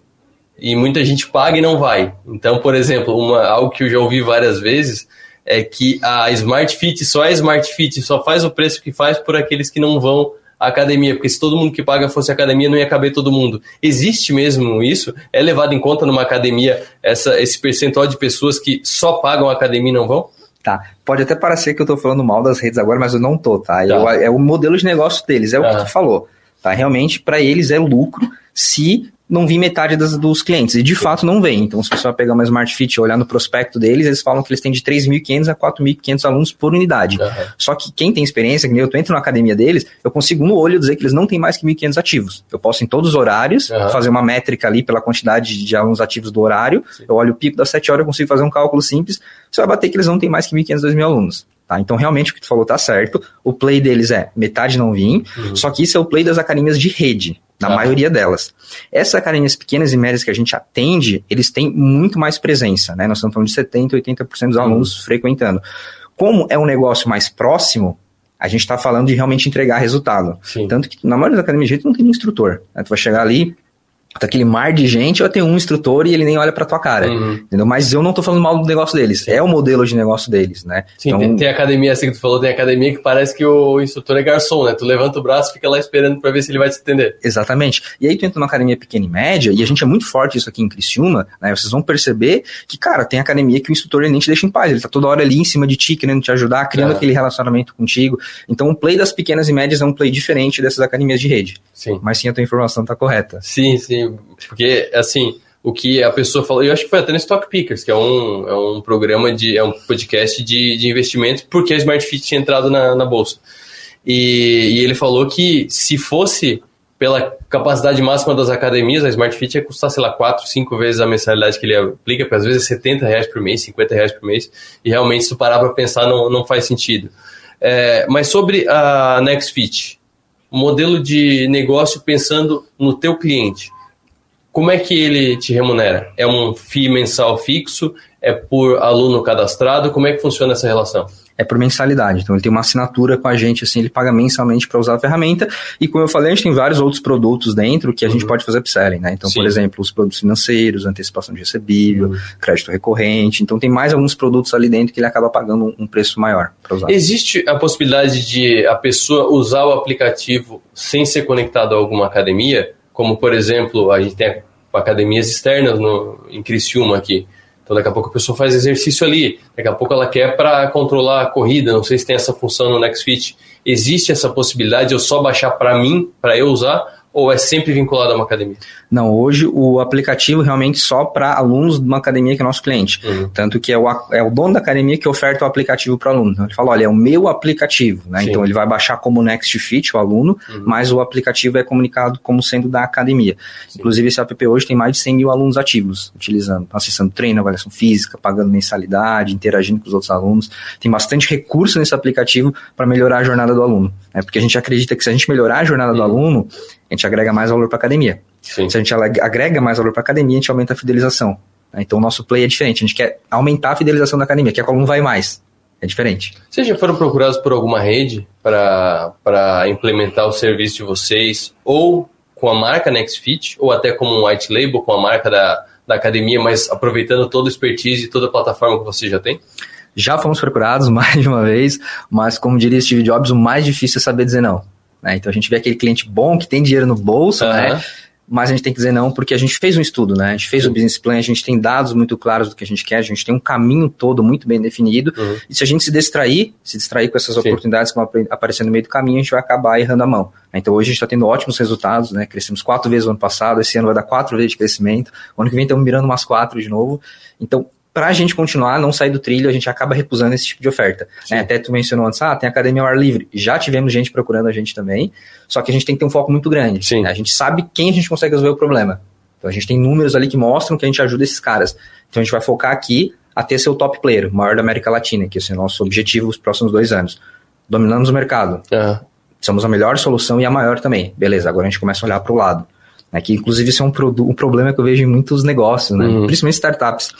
E muita gente paga e não vai. Então, por exemplo, uma, algo que eu já ouvi várias vezes é que a Smart Fit só é Smart Fit, só faz o preço que faz por aqueles que não vão à academia, porque se todo mundo que paga fosse academia, não ia caber todo mundo. Existe mesmo isso? É levado em conta numa academia essa, esse percentual de pessoas que só pagam a academia e não vão? Tá. Pode até parecer que eu tô falando mal das redes agora, mas eu não tô, tá? Eu- é o modelo de negócio deles, é o que tu falou. Tá? Realmente, para eles é lucro se não vir metade das- dos clientes. E de fato não vem. Então, se você vai pegar uma Smart Fit e olhar no prospecto deles, eles falam que eles têm de 3.500 a 4.500 alunos por unidade. Só que quem tem experiência, que nem eu, tu entra na academia deles, eu consigo no olho dizer que eles não têm mais que 1.500 ativos. Eu posso, em todos os horários, fazer uma métrica ali pela quantidade de alunos ativos do horário. Eu olho o pico das 7 horas, eu consigo fazer um cálculo simples. Você vai bater que eles não têm mais que 1.500, 2.000 alunos. Tá? Então, realmente, o que tu falou tá certo. O play deles é metade não vim, só que isso é o play das academias de rede, na Tá. maioria delas. Essas academias pequenas e médias que a gente atende, eles têm muito mais presença, né? Nós estamos falando de 70%, 80% dos alunos frequentando. Como é um negócio mais próximo, a gente está falando de realmente entregar resultado. Tanto que na maioria das academias de rede não tem instrutor. né? Tu vai chegar ali, tá aquele mar de gente, ou tem um instrutor e ele nem olha pra tua cara. Uhum. Entendeu? Mas eu não tô falando mal do negócio deles. É o modelo de negócio deles, né? Sim, tem, tem academia, assim que tu falou, tem academia que parece que o instrutor é garçom, né? Tu levanta o braço e fica lá esperando pra ver se ele vai te atender. Exatamente. E aí tu entra numa academia pequena e média, e a gente é muito forte isso aqui em Criciúma, né? Vocês vão perceber que, cara, tem academia que o instrutor ele nem te deixa em paz, ele tá toda hora ali em cima de ti, querendo te ajudar, criando É. aquele relacionamento contigo. Então o play das pequenas e médias é um play diferente dessas academias de rede. Sim. Mas sim, a tua informação tá correta. Sim, sim. Porque, assim, o que a pessoa falou, eu acho que foi até no Stock Pickers, que é um, é um programa de. é um podcast de, de investimentos, porque a Smart Fit tinha entrado na, na bolsa. E, e ele falou que se fosse pela capacidade máxima das academias, a Smart Fit ia custar, sei lá, 4, 5 vezes a mensalidade que ele aplica, porque às vezes é 70 reais por mês, 50 reais por mês, e realmente se parar para pensar não, não faz sentido. É, mas sobre a NextFit, modelo de negócio pensando no teu cliente, como é que ele te remunera? É um FII mensal fixo? É por aluno cadastrado? Como é que funciona essa relação? É por mensalidade. Então ele tem uma assinatura com a gente, assim, ele paga mensalmente para usar a ferramenta. E como eu falei, a gente tem vários outros produtos dentro que a gente pode fazer upselling, né? Então, Sim. por exemplo, os produtos financeiros, antecipação de recebível, crédito recorrente. Então tem mais alguns produtos ali dentro que ele acaba pagando um- um preço maior para usar. Existe a possibilidade de a pessoa usar o aplicativo sem ser conectado a alguma academia? Como, por exemplo, a gente tem academias externas no, em Criciúma aqui. Então, daqui a pouco a pessoa faz exercício ali. Daqui a pouco ela quer para controlar a corrida. Não sei se tem essa função no NextFit. Existe essa possibilidade de eu só baixar para mim, para eu usar? Ou é sempre vinculado a uma academia? Não, hoje o aplicativo realmente só para alunos de uma academia que é nosso cliente. Uhum. Tanto que é o, é o dono da academia que oferta o aplicativo para o aluno. Então ele fala, olha, é o meu aplicativo, né? Então ele vai baixar como Next Fit o aluno, uhum. mas o aplicativo é comunicado como sendo da academia. Sim. Inclusive esse app hoje tem mais de 100 mil alunos ativos utilizando, acessando treino, avaliação física, pagando mensalidade, interagindo com os outros alunos. Tem bastante recurso nesse aplicativo para melhorar a jornada do aluno. Né? Porque a gente acredita que se a gente melhorar a jornada do aluno, a gente agrega mais valor para a academia. Sim. Se a gente agrega mais valor para a academia, a gente aumenta a fidelização. Né? Então o nosso play é diferente. A gente quer aumentar a fidelização da academia, quer que o aluno vai mais. É diferente. Vocês já foram procurados por alguma rede para implementar o serviço de vocês, ou com a marca NextFit, ou até como um white label com a marca da, da academia, mas aproveitando toda a expertise e toda a plataforma que você já tem? Já fomos procurados mais de uma vez, mas como diria Steve Jobs, o mais difícil é saber dizer não. Né? Então a gente vê aquele cliente bom que tem dinheiro no bolso, uhum. né? mas a gente tem que dizer não porque a gente fez um estudo, né? A gente fez Sim. o business plan, a gente tem dados muito claros do que a gente quer, a gente tem um caminho todo muito bem definido. Uhum. E se a gente se distrair, se distrair com essas Sim. oportunidades que vão aparecer no meio do caminho, a gente vai acabar errando a mão. Então hoje a gente está tendo ótimos resultados, né? Crescemos quatro vezes no ano passado, esse ano vai dar quatro vezes de crescimento, o ano que vem estamos mirando umas quatro de novo. Então, para a gente continuar, não sair do trilho, a gente acaba recusando esse tipo de oferta. É, até tu mencionou antes, ah, tem academia ao ar livre. Já tivemos gente procurando a gente também, só que a gente tem que ter um foco muito grande. Sim. Né? A gente sabe quem a gente consegue resolver o problema. Então a gente tem números ali que mostram que a gente ajuda esses caras. Então a gente vai focar aqui a ter seu top player, o maior da América Latina, que esse é o nosso objetivo nos próximos dois anos. Dominamos o mercado. Uhum. Somos a melhor solução e a maior também. Beleza, agora a gente começa a olhar para o lado. Né, que inclusive isso é um, um problema que eu vejo em muitos negócios, né? Uhum. principalmente startups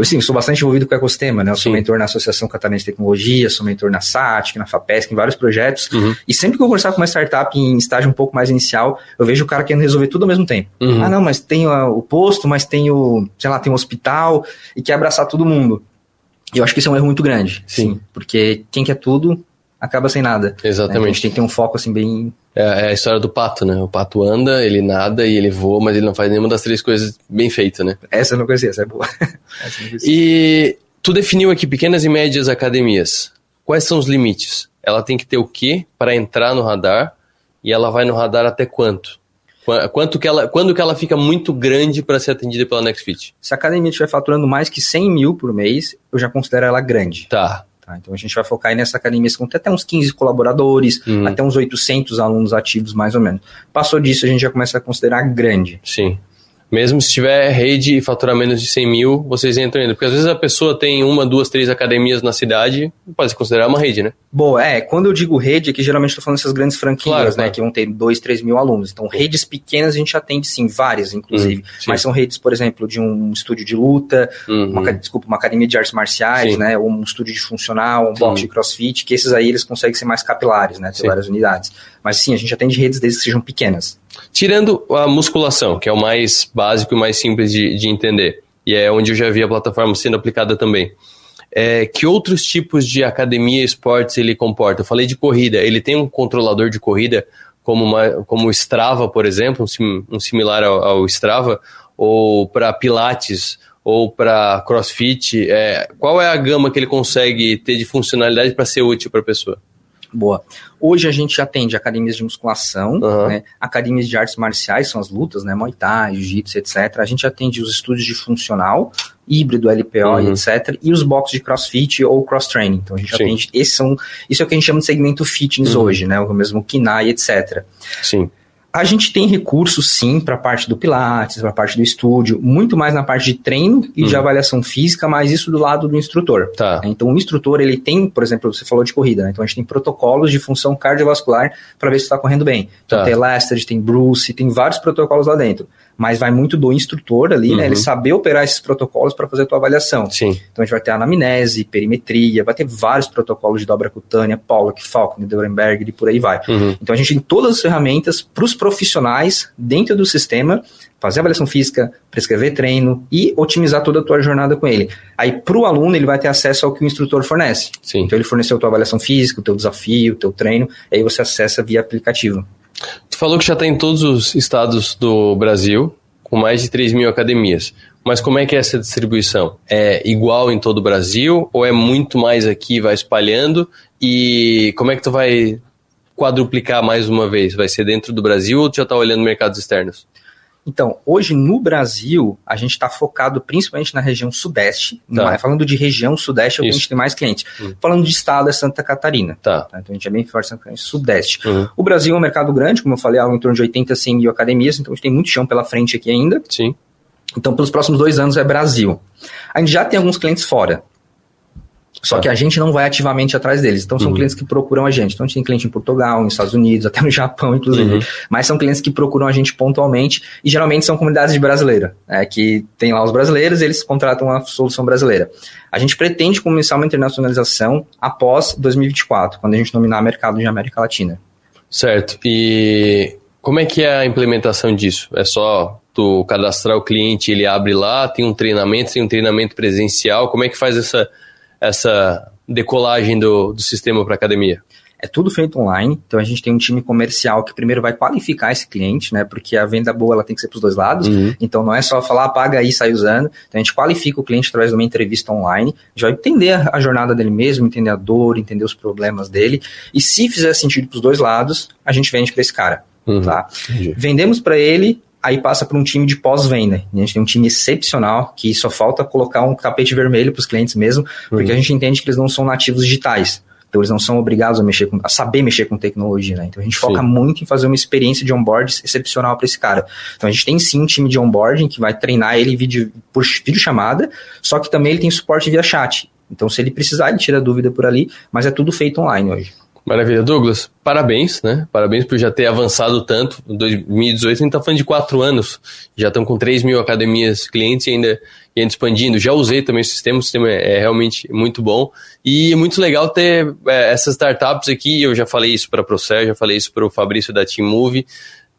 assim, sou bastante envolvido com o ecossistema, né? Eu sou Sim. mentor na Associação Catarinense de Tecnologia, sou mentor na SATIC, na FAPESC, em vários projetos. Uhum. E sempre que eu conversar com uma startup em estágio um pouco mais inicial, eu vejo o cara querendo resolver tudo ao mesmo tempo. Uhum. Ah, não, mas tem o posto, mas tem o, sei lá, tem um hospital e quer abraçar todo mundo. E eu acho que isso é um erro muito grande. Sim. Porque quem quer tudo acaba sem nada. Exatamente. Né? A gente tem que ter um foco assim bem é, é, a história do pato, né? O pato anda, ele nada e ele voa, mas ele não faz nenhuma das três coisas bem feitas, né? Essa eu não conhecia, essa é boa. essa e tu definiu aqui pequenas e médias academias. Quais são os limites? Ela tem que ter o quê para entrar no radar? E ela vai no radar até quanto? Quanto que ela, quando que ela fica muito grande para ser atendida pela NextFit? Se a academia estiver faturando mais que 100 mil por mês, eu já considero ela grande. Tá. Tá? Então a gente vai focar aí nessa academia com até uns 15 colaboradores, uhum. até uns 800 alunos ativos mais ou menos. Passou disso, a gente já começa a considerar grande. Sim. Mesmo se tiver rede e faturar menos de 100 mil, vocês entram ainda. Porque às vezes a pessoa tem uma, duas, três academias na cidade, pode se considerar uma rede, né? Bom, é, quando eu digo rede, aqui geralmente estou falando dessas grandes franquias, claro, né, claro. que vão ter dois, três mil alunos. Então, redes pequenas a gente atende sim, várias, inclusive. Uhum, mas são redes, por exemplo, de um estúdio de luta, uhum. uma, desculpa, uma academia de artes marciais, sim. né, ou um estúdio de funcional, um box de crossfit, que esses aí eles conseguem ser mais capilares, né, ter sim. várias unidades. Mas sim, a gente atende redes desde que sejam pequenas. Tirando a musculação, que é o mais básico e mais simples de, de entender, e é onde eu já vi a plataforma sendo aplicada também. É, que outros tipos de academia esportes ele comporta? Eu falei de corrida, ele tem um controlador de corrida, como, uma, como o Strava, por exemplo, um, um similar ao, ao, Strava, ou para Pilates, ou para CrossFit. É, qual é a gama que ele consegue ter de funcionalidade para ser útil para a pessoa? Boa. Hoje a gente atende academias de musculação, uhum. né, academias de artes marciais, são as lutas, né, Muay Thai, Jiu-Jitsu, etc. A gente atende os estúdios de funcional, híbrido, LPO, uhum. etc. E os boxes de crossfit ou cross-training. Então a gente Sim. atende, esses são, isso é o que a gente chama de segmento fitness uhum. hoje, né, o mesmo KINAI, etc. Sim. A gente tem recursos, sim, para a parte do Pilates, para a parte do estúdio, muito mais na parte de treino e de hum. avaliação física, mas isso do lado do instrutor. Tá. Então, o instrutor, ele tem, por exemplo, você falou de corrida, né? Então, a gente tem protocolos de função cardiovascular para ver se está correndo bem. Então, tá. tem Elastic, tem Bruce, tem vários protocolos lá dentro mas vai muito do instrutor ali, uhum. né? Ele uhum. saber operar esses protocolos para fazer a tua avaliação. Sim. Então a gente vai ter anamnese, perimetria, vai ter vários protocolos de dobra cutânea, Pollock, Falcon, Neurenberg e por aí vai. Uhum. Então a gente tem todas as ferramentas para os profissionais dentro do sistema fazer avaliação física, prescrever treino e otimizar toda a tua jornada com ele. Aí, para o aluno, ele vai ter acesso ao que o instrutor fornece. Sim. Então, ele forneceu a tua avaliação física, o teu desafio, o teu treino, aí você acessa via aplicativo. Tu falou que já está em todos os estados do Brasil, com mais de 3 mil academias. Mas como é que é essa distribuição? É igual em todo o Brasil ou é muito mais aqui, vai espalhando? E como é que tu vai quadruplicar mais uma vez? Vai ser dentro do Brasil ou já está olhando mercados externos? Então, hoje no Brasil, a gente está focado principalmente na região sudeste. Tá. Falando de região sudeste, é o que a gente tem mais clientes. Uhum. Falando de estado, é Santa Catarina. Tá. tá? Então a gente é bem forte Catarina, sudeste. Uhum. O Brasil é um mercado grande, como eu falei, algo em torno de 80 a 100 mil academias, então a gente tem muito chão pela frente aqui ainda. Sim. Então, pelos próximos dois anos é Brasil. A gente já tem alguns clientes fora. Só que a gente não vai ativamente atrás deles. Então, são uhum. clientes que procuram a gente. Então, a gente tem cliente em Portugal, nos Estados Unidos, até no Japão, inclusive. Uhum. Mas são clientes que procuram a gente pontualmente e geralmente são comunidades de brasileira, é, que tem lá os brasileiros e eles contratam uma solução brasileira. A gente pretende começar uma internacionalização após 2024, quando a gente dominar mercado de América Latina. Certo. E como é que é a implementação disso? É só tu cadastrar o cliente, ele abre lá, tem um treinamento, tem um treinamento presencial. Como é que faz essa essa decolagem do, do sistema para a academia? É tudo feito online, então a gente tem um time comercial que primeiro vai qualificar esse cliente, né? Porque a venda boa ela tem que ser para os dois lados. Uhum. Então não é só falar, paga aí, sai usando. Então a gente qualifica o cliente através de uma entrevista online, já entender a jornada dele mesmo, entender a dor, entender os problemas dele. E se fizer sentido para os dois lados, a gente vende para esse cara. Uhum. Tá? Vendemos para ele, aí passa para um time de pós-venda. A gente tem um time excepcional que só falta colocar um tapete vermelho para os clientes mesmo, porque uhum. a gente entende que eles não são nativos digitais. Então eles não são obrigados a mexer com, a saber mexer com tecnologia, né? Então a gente foca sim. muito em fazer uma experiência de onboarding excepcional para esse cara. Então a gente tem sim um time de onboarding que vai treinar ele vídeo, por vídeo chamada, só que também ele tem suporte via chat. Então se ele precisar, ele tira dúvida por ali, mas é tudo feito online hoje. Maravilha. Douglas, parabéns, né? Parabéns por já ter avançado tanto. Em 2018 a gente está falando de quatro anos. Já estão com 3 mil academias clientes e ainda, e ainda expandindo. Já usei também o sistema, o sistema é, realmente muito bom. E é muito legal ter é, essas startups aqui. Eu já falei isso para o Procer, já falei isso para o Fabrício da Team Move,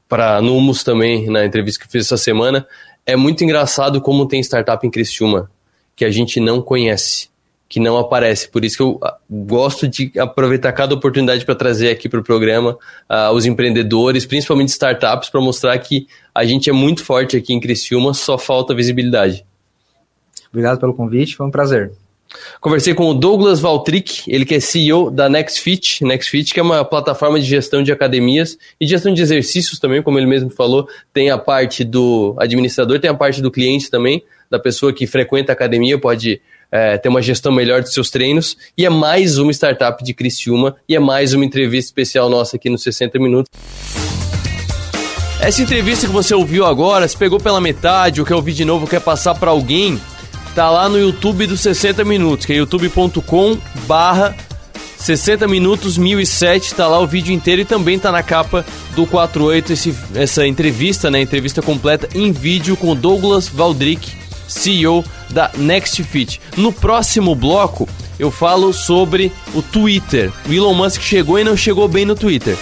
para a Numus também, na entrevista que eu fiz essa semana. É muito engraçado como tem startup em Criciúma que a gente não conhece que não aparece. Por isso que eu ah, gosto de aproveitar cada oportunidade para trazer aqui para o programa uh, os empreendedores, principalmente startups, para mostrar que a gente é muito forte aqui em Criciúma, só falta visibilidade. Obrigado pelo convite, foi um prazer. Conversei com o Douglas Valtric, ele que é CEO da NextFit, NextFit que é uma plataforma de gestão de academias e gestão de exercícios também, como ele mesmo falou, tem a parte do administrador, tem a parte do cliente também, da pessoa que frequenta a academia, pode é, ter uma gestão melhor de seus treinos. E é mais uma startup de Criciúma e é mais uma entrevista especial nossa aqui no 60 Minutos. Essa entrevista que você ouviu agora, se pegou pela metade ou quer ouvir de novo, quer passar para alguém, tá lá no YouTube dos 60 Minutos, que é youtube.com barra 60 minutos 1007, tá lá o vídeo inteiro e também tá na capa do 48 esse, essa entrevista, né? Entrevista completa em vídeo com Douglas Valdrick, CEO da NextFit. No próximo bloco, eu falo sobre o Twitter. O Elon Musk chegou e não chegou bem no Twitter.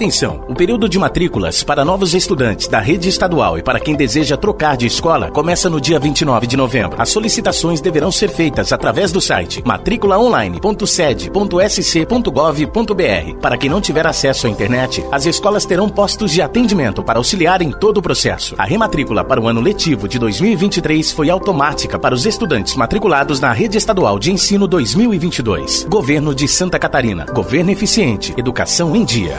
Atenção! O período de matrículas para novos estudantes da rede estadual e para quem deseja trocar de escola começa no dia 29 de novembro. As solicitações deverão ser feitas através do site matriculaonline.sed.sc.gov.br. Para quem não tiver acesso à internet, as escolas terão postos de atendimento para auxiliar em todo o processo. A rematrícula para o ano letivo de 2023 foi automática para os estudantes matriculados na rede estadual de ensino 2022. Governo de Santa Catarina. Governo eficiente. Educação em dia.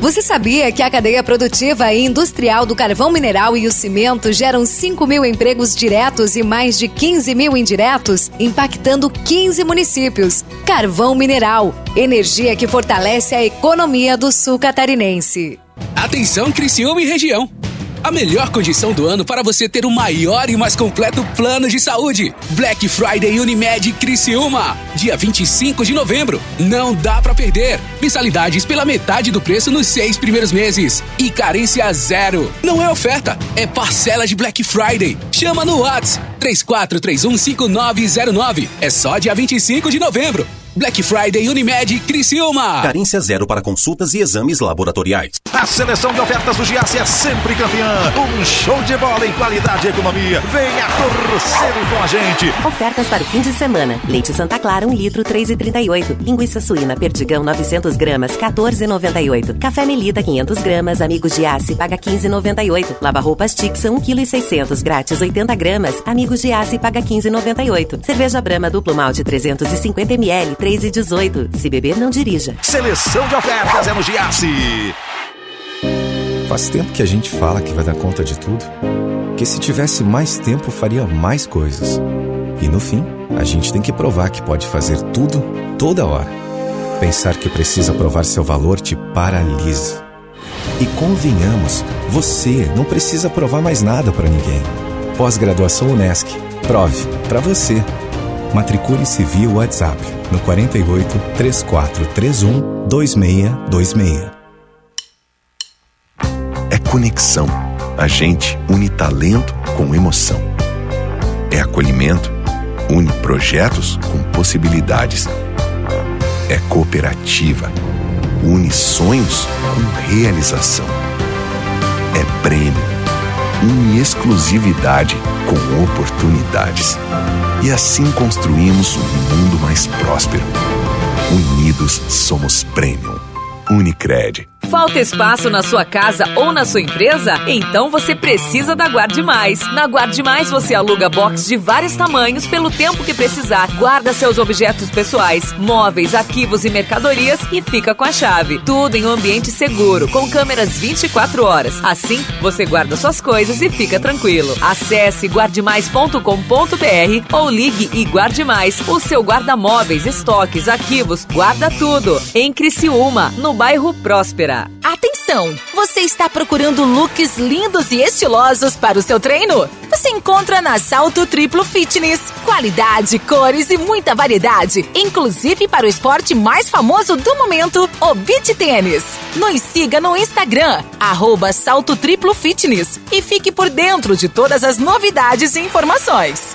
Você sabia que a cadeia produtiva e industrial do carvão mineral e o cimento geram 5 mil empregos diretos e mais de 15 mil indiretos, impactando 15 municípios? Carvão mineral, energia que fortalece a economia do sul catarinense. Atenção, Criciúma e região! A melhor condição do ano para você ter o maior e mais completo plano de saúde. Black Friday Unimed Criciúma, dia 25 de novembro. Não dá para perder. Mensalidades pela metade do preço nos seis primeiros meses. E carência zero. Não é oferta, é parcela de Black Friday. Chama no WhatsApp 34315909. É só dia 25 de novembro. Black Friday Unimed Criciúma. Carência zero para consultas e exames laboratoriais. A seleção de ofertas do Giasse é sempre campeã. Um show de bola em qualidade e economia. Venha torcer com a gente. Ofertas para o fim de semana. Leite Santa Clara, 1 litro, 3,38. Linguiça suína Perdigão, 900 gramas, 14,98. Café Melita, 500 gramas. Amigos Giasse, paga 15,98. Lava roupas Tixa, 1 kg 600, grátis 80 gramas. Amigos Giasse, paga 15,98. Cerveja Brama, duplo malte, 350 ml, 3,18. Se beber, não dirija. Seleção de ofertas é no Giasse. Faz tempo que a gente fala que vai dar conta de tudo. Que se tivesse mais tempo, faria mais coisas. E no fim, a gente tem que provar que pode fazer tudo, toda hora. Pensar que precisa provar seu valor te paralisa. E convenhamos, você não precisa provar mais nada para ninguém. Pós-graduação Unesc. Prove para você. Matricule-se via WhatsApp no 48 3431 2626. É conexão. A gente une talento com emoção. É acolhimento. Une projetos com possibilidades. É cooperativa. Une sonhos com realização. É prêmio. Une exclusividade com oportunidades. E assim construímos um mundo mais próspero. Unidos somos Premium. Unicred. Falta espaço na sua casa ou na sua empresa? Então você precisa da Guarde Mais. Na Guarde Mais você aluga box de vários tamanhos pelo tempo que precisar, guarda seus objetos pessoais, móveis, arquivos e mercadorias e fica com a chave. Tudo em um ambiente seguro, com câmeras 24 horas. Assim, você guarda suas coisas e fica tranquilo. Acesse guardemais.com.br ou ligue e guarde mais. O seu guarda-móveis, estoques, arquivos, guarda tudo. Em Criciúma, no bairro Próspera. Atenção! Você está procurando looks lindos e estilosos para o seu treino? Você encontra na Salto Triplo Fitness. Qualidade, cores e muita variedade, inclusive para o esporte mais famoso do momento, o beach tênis. Nos siga no Instagram, arroba Salto Triplo Fitness e fique por dentro de todas as novidades e informações.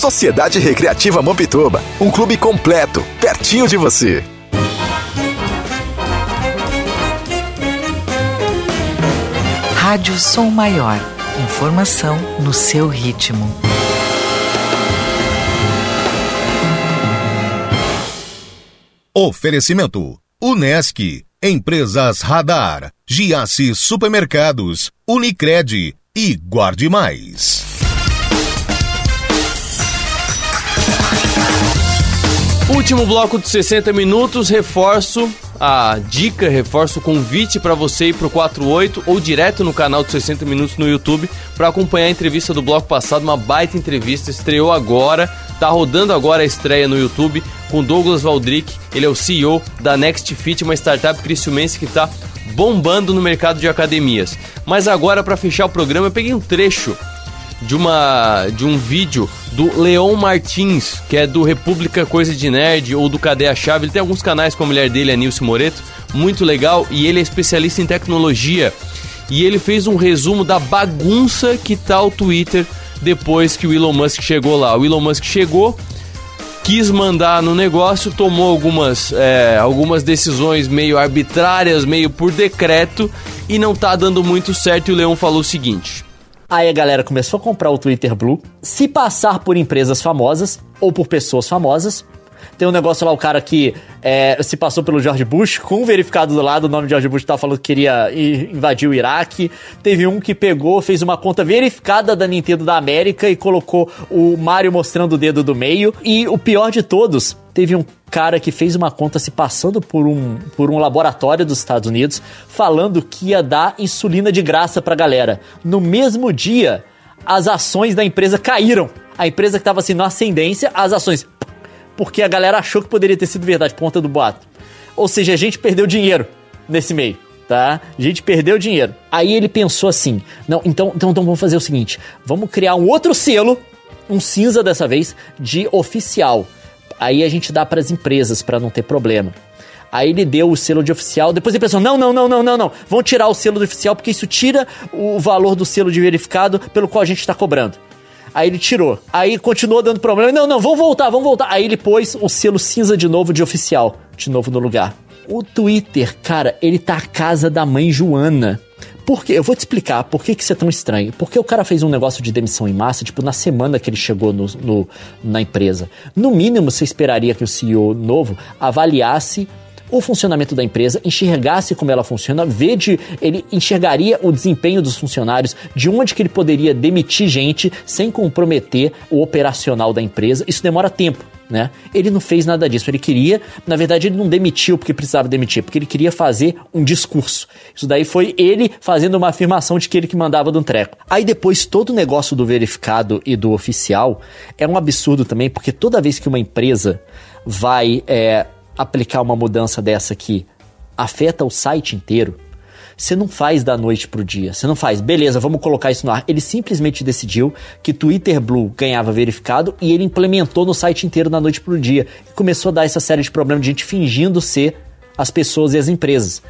Sociedade Recreativa Mampituba, um clube completo, pertinho de você. Rádio Som Maior. Informação no seu ritmo. Oferecimento: Unesc, Empresas Radar, Giasse Supermercados, Unicred e Guarde Mais. Último bloco de 60 minutos, reforço a dica, reforço o convite para você ir pro 48 ou direto no canal de 60 minutos no YouTube para acompanhar a entrevista do bloco passado, uma baita entrevista, estreou agora, tá rodando agora a estreia no YouTube com Douglas Valdrick, ele é o CEO da Next Fit, uma startup criciumense que tá bombando no mercado de academias. Mas agora, para fechar o programa, eu peguei um trecho de uma de um vídeo do Leon Martins, que é do República Coisa de Nerd ou do Cadê a Chave. Ele tem alguns canais com a mulher dele, a Nilce Moreto, muito legal, e ele é especialista em tecnologia. E ele fez um resumo da bagunça que tá o Twitter depois que o Elon Musk chegou lá. O Elon Musk chegou, quis mandar no negócio, tomou algumas, é, algumas decisões meio arbitrárias, meio por decreto, e não tá dando muito certo. E o Leão falou o seguinte. Aí a galera começou a comprar o Twitter Blue, se passar por empresas famosas ou por pessoas famosas. Tem um negócio lá, o cara que é, se passou pelo George Bush, com um verificado do lado, o nome de George Bush tava falando que queria invadir o Iraque. Teve um que pegou, fez uma conta verificada da Nintendo da América e colocou o Mario mostrando o dedo do meio. E o pior de todos, teve um cara que fez uma conta se passando por um, por um laboratório dos Estados Unidos, falando que ia dar insulina de graça pra galera. No mesmo dia, as ações da empresa caíram. A empresa que estava assim na ascendência, as ações. Porque a galera achou que poderia ter sido verdade, por conta do boato. Ou seja, a gente perdeu dinheiro nesse meio. Tá? A gente perdeu dinheiro. Aí ele pensou assim: não, então, então, então vamos fazer o seguinte: vamos criar um outro selo, um cinza dessa vez, de oficial Aí a gente dá para as empresas para não ter problema. Aí ele deu o selo de oficial. Depois ele pensou: não, não, não, não, não, não. Vão tirar o selo de oficial porque isso tira o valor do selo de verificado pelo qual a gente está cobrando. Aí ele tirou. Aí continuou dando problema. Não, não, vamos voltar, vamos voltar. Aí ele pôs o selo cinza de novo de oficial, de novo no lugar. O Twitter, cara, ele tá a casa da mãe Joana. Por quê? Eu vou te explicar por que, que isso é tão estranho. Porque o cara fez um negócio de demissão em massa, tipo, na semana que ele chegou no, no na empresa. No mínimo, você esperaria que o CEO novo avaliasse o funcionamento da empresa, enxergasse como ela funciona, vê de, ele enxergaria o desempenho dos funcionários, de onde que ele poderia demitir gente sem comprometer o operacional da empresa. Isso demora tempo né? Ele não fez nada disso. Ele queria, na verdade, ele não demitiu porque precisava demitir, porque ele queria fazer um discurso. Isso daí foi ele fazendo uma afirmação de que ele que mandava do treco. Aí depois todo o negócio do verificado e do oficial é um absurdo também, porque toda vez que uma empresa vai é, aplicar uma mudança dessa que afeta o site inteiro, você não faz da noite pro dia. Você não faz, beleza, vamos colocar isso no ar. Ele simplesmente decidiu que Twitter Blue ganhava verificado e ele implementou no site inteiro da noite pro dia. E começou a dar essa série de problemas de gente fingindo ser as pessoas e as empresas.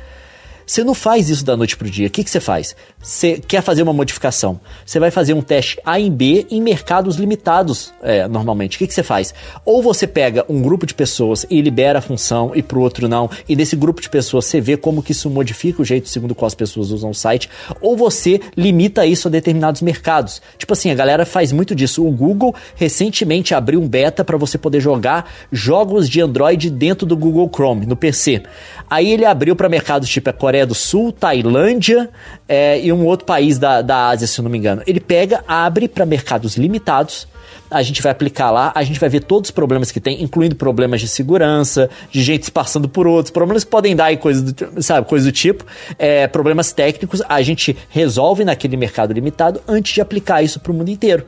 Você não faz isso da noite para o dia. O que, que você faz? Você quer fazer uma modificação. Você vai fazer um teste A em B em mercados limitados, é, normalmente. O que, que você faz? Ou você pega um grupo de pessoas e libera a função e para o outro não. E nesse grupo de pessoas você vê como que isso modifica o jeito segundo qual as pessoas usam o site. Ou você limita isso a determinados mercados. Tipo assim, a galera faz muito disso. O Google recentemente abriu um beta para você poder jogar jogos de Android dentro do Google Chrome, no PC. Aí ele abriu para mercados tipo a Coreia do Sul, Tailândia é, e um outro país da, da Ásia, se eu não me engano. Ele pega, abre para mercados limitados. A gente vai aplicar lá, a gente vai ver todos os problemas que tem, incluindo problemas de segurança, de gente se passando por outros, problemas que podem dar e coisa do, sabe, coisa do tipo, é, problemas técnicos, a gente resolve naquele mercado limitado antes de aplicar isso para o mundo inteiro.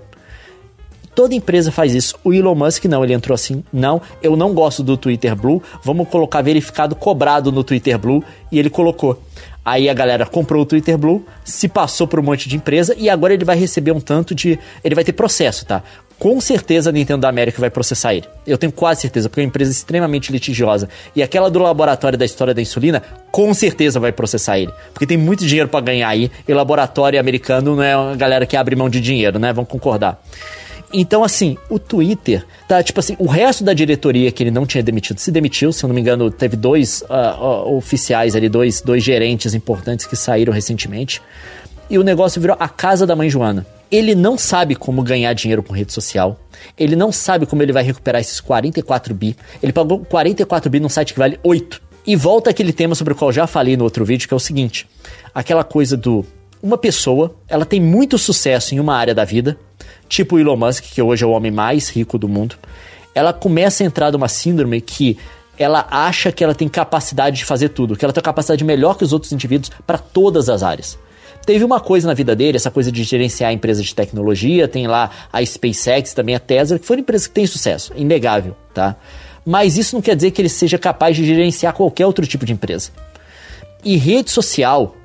Toda empresa faz isso. O Elon Musk não, ele entrou assim, não, eu não gosto do Twitter Blue, vamos colocar verificado cobrado no Twitter Blue e ele colocou. Aí a galera comprou o Twitter Blue, se passou por um monte de empresa e agora ele vai receber um tanto de. Ele vai ter processo, tá? Com certeza a Nintendo da América vai processar ele. Eu tenho quase certeza, porque é uma empresa extremamente litigiosa. E aquela do laboratório da história da insulina, com certeza vai processar ele. Porque tem muito dinheiro para ganhar aí. E laboratório americano não é uma galera que abre mão de dinheiro, né? Vamos concordar. Então, assim, o Twitter tá, tipo assim, o resto da diretoria que ele não tinha demitido se demitiu, se eu não me engano, teve dois uh, oficiais ali, dois, dois gerentes importantes que saíram recentemente. E o negócio virou a casa da mãe Joana. Ele não sabe como ganhar dinheiro com rede social. Ele não sabe como ele vai recuperar esses 44 bi. Ele pagou 44 bi num site que vale 8. E volta aquele tema sobre o qual já falei no outro vídeo, que é o seguinte: aquela coisa do uma pessoa, ela tem muito sucesso em uma área da vida, tipo o Elon Musk, que hoje é o homem mais rico do mundo, ela começa a entrar numa síndrome que ela acha que ela tem capacidade de fazer tudo, que ela tem capacidade melhor que os outros indivíduos para todas as áreas. Teve uma coisa na vida dele, essa coisa de gerenciar a empresa de tecnologia, tem lá a SpaceX, também a Tesla, que foram empresas que têm sucesso, inegável, tá? Mas isso não quer dizer que ele seja capaz de gerenciar qualquer outro tipo de empresa. E rede social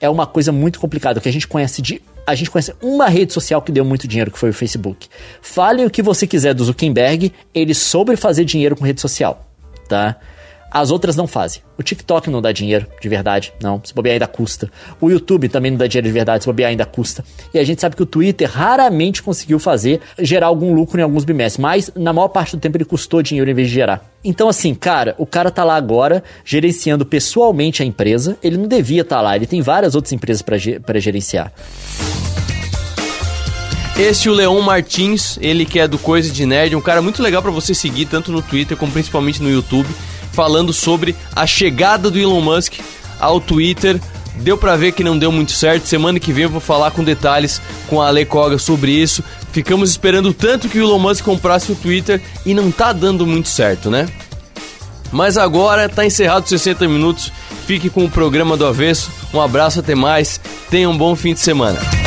é uma coisa muito complicada, que a gente conhece de a gente conhece uma rede social que deu muito dinheiro, que foi o Facebook. Fale o que você quiser do Zuckerberg, ele soube fazer dinheiro com rede social, tá? As outras não fazem. O TikTok não dá dinheiro de verdade, não. Se bobear ainda custa. O YouTube também não dá dinheiro de verdade, se bobear ainda custa. E a gente sabe que o Twitter raramente conseguiu fazer, gerar algum lucro em alguns bimestres, mas na maior parte do tempo ele custou dinheiro em vez de gerar. Então assim, cara, o cara tá lá agora gerenciando pessoalmente a empresa, ele não devia estar tá lá, ele tem várias outras empresas para gerenciar. Este é o Leon Martins, ele que é do Coisa de Nerd, um cara muito legal para você seguir tanto no Twitter como principalmente no YouTube falando sobre a chegada do Elon Musk ao Twitter. Deu para ver que não deu muito certo. Semana que vem eu vou falar com detalhes com a Ale Koga sobre isso. Ficamos esperando tanto que o Elon Musk comprasse o Twitter e não tá dando muito certo, né? Mas agora tá encerrado 60 minutos. Fique com o programa do Avesso. Um abraço, até mais. Tenha um bom fim de semana.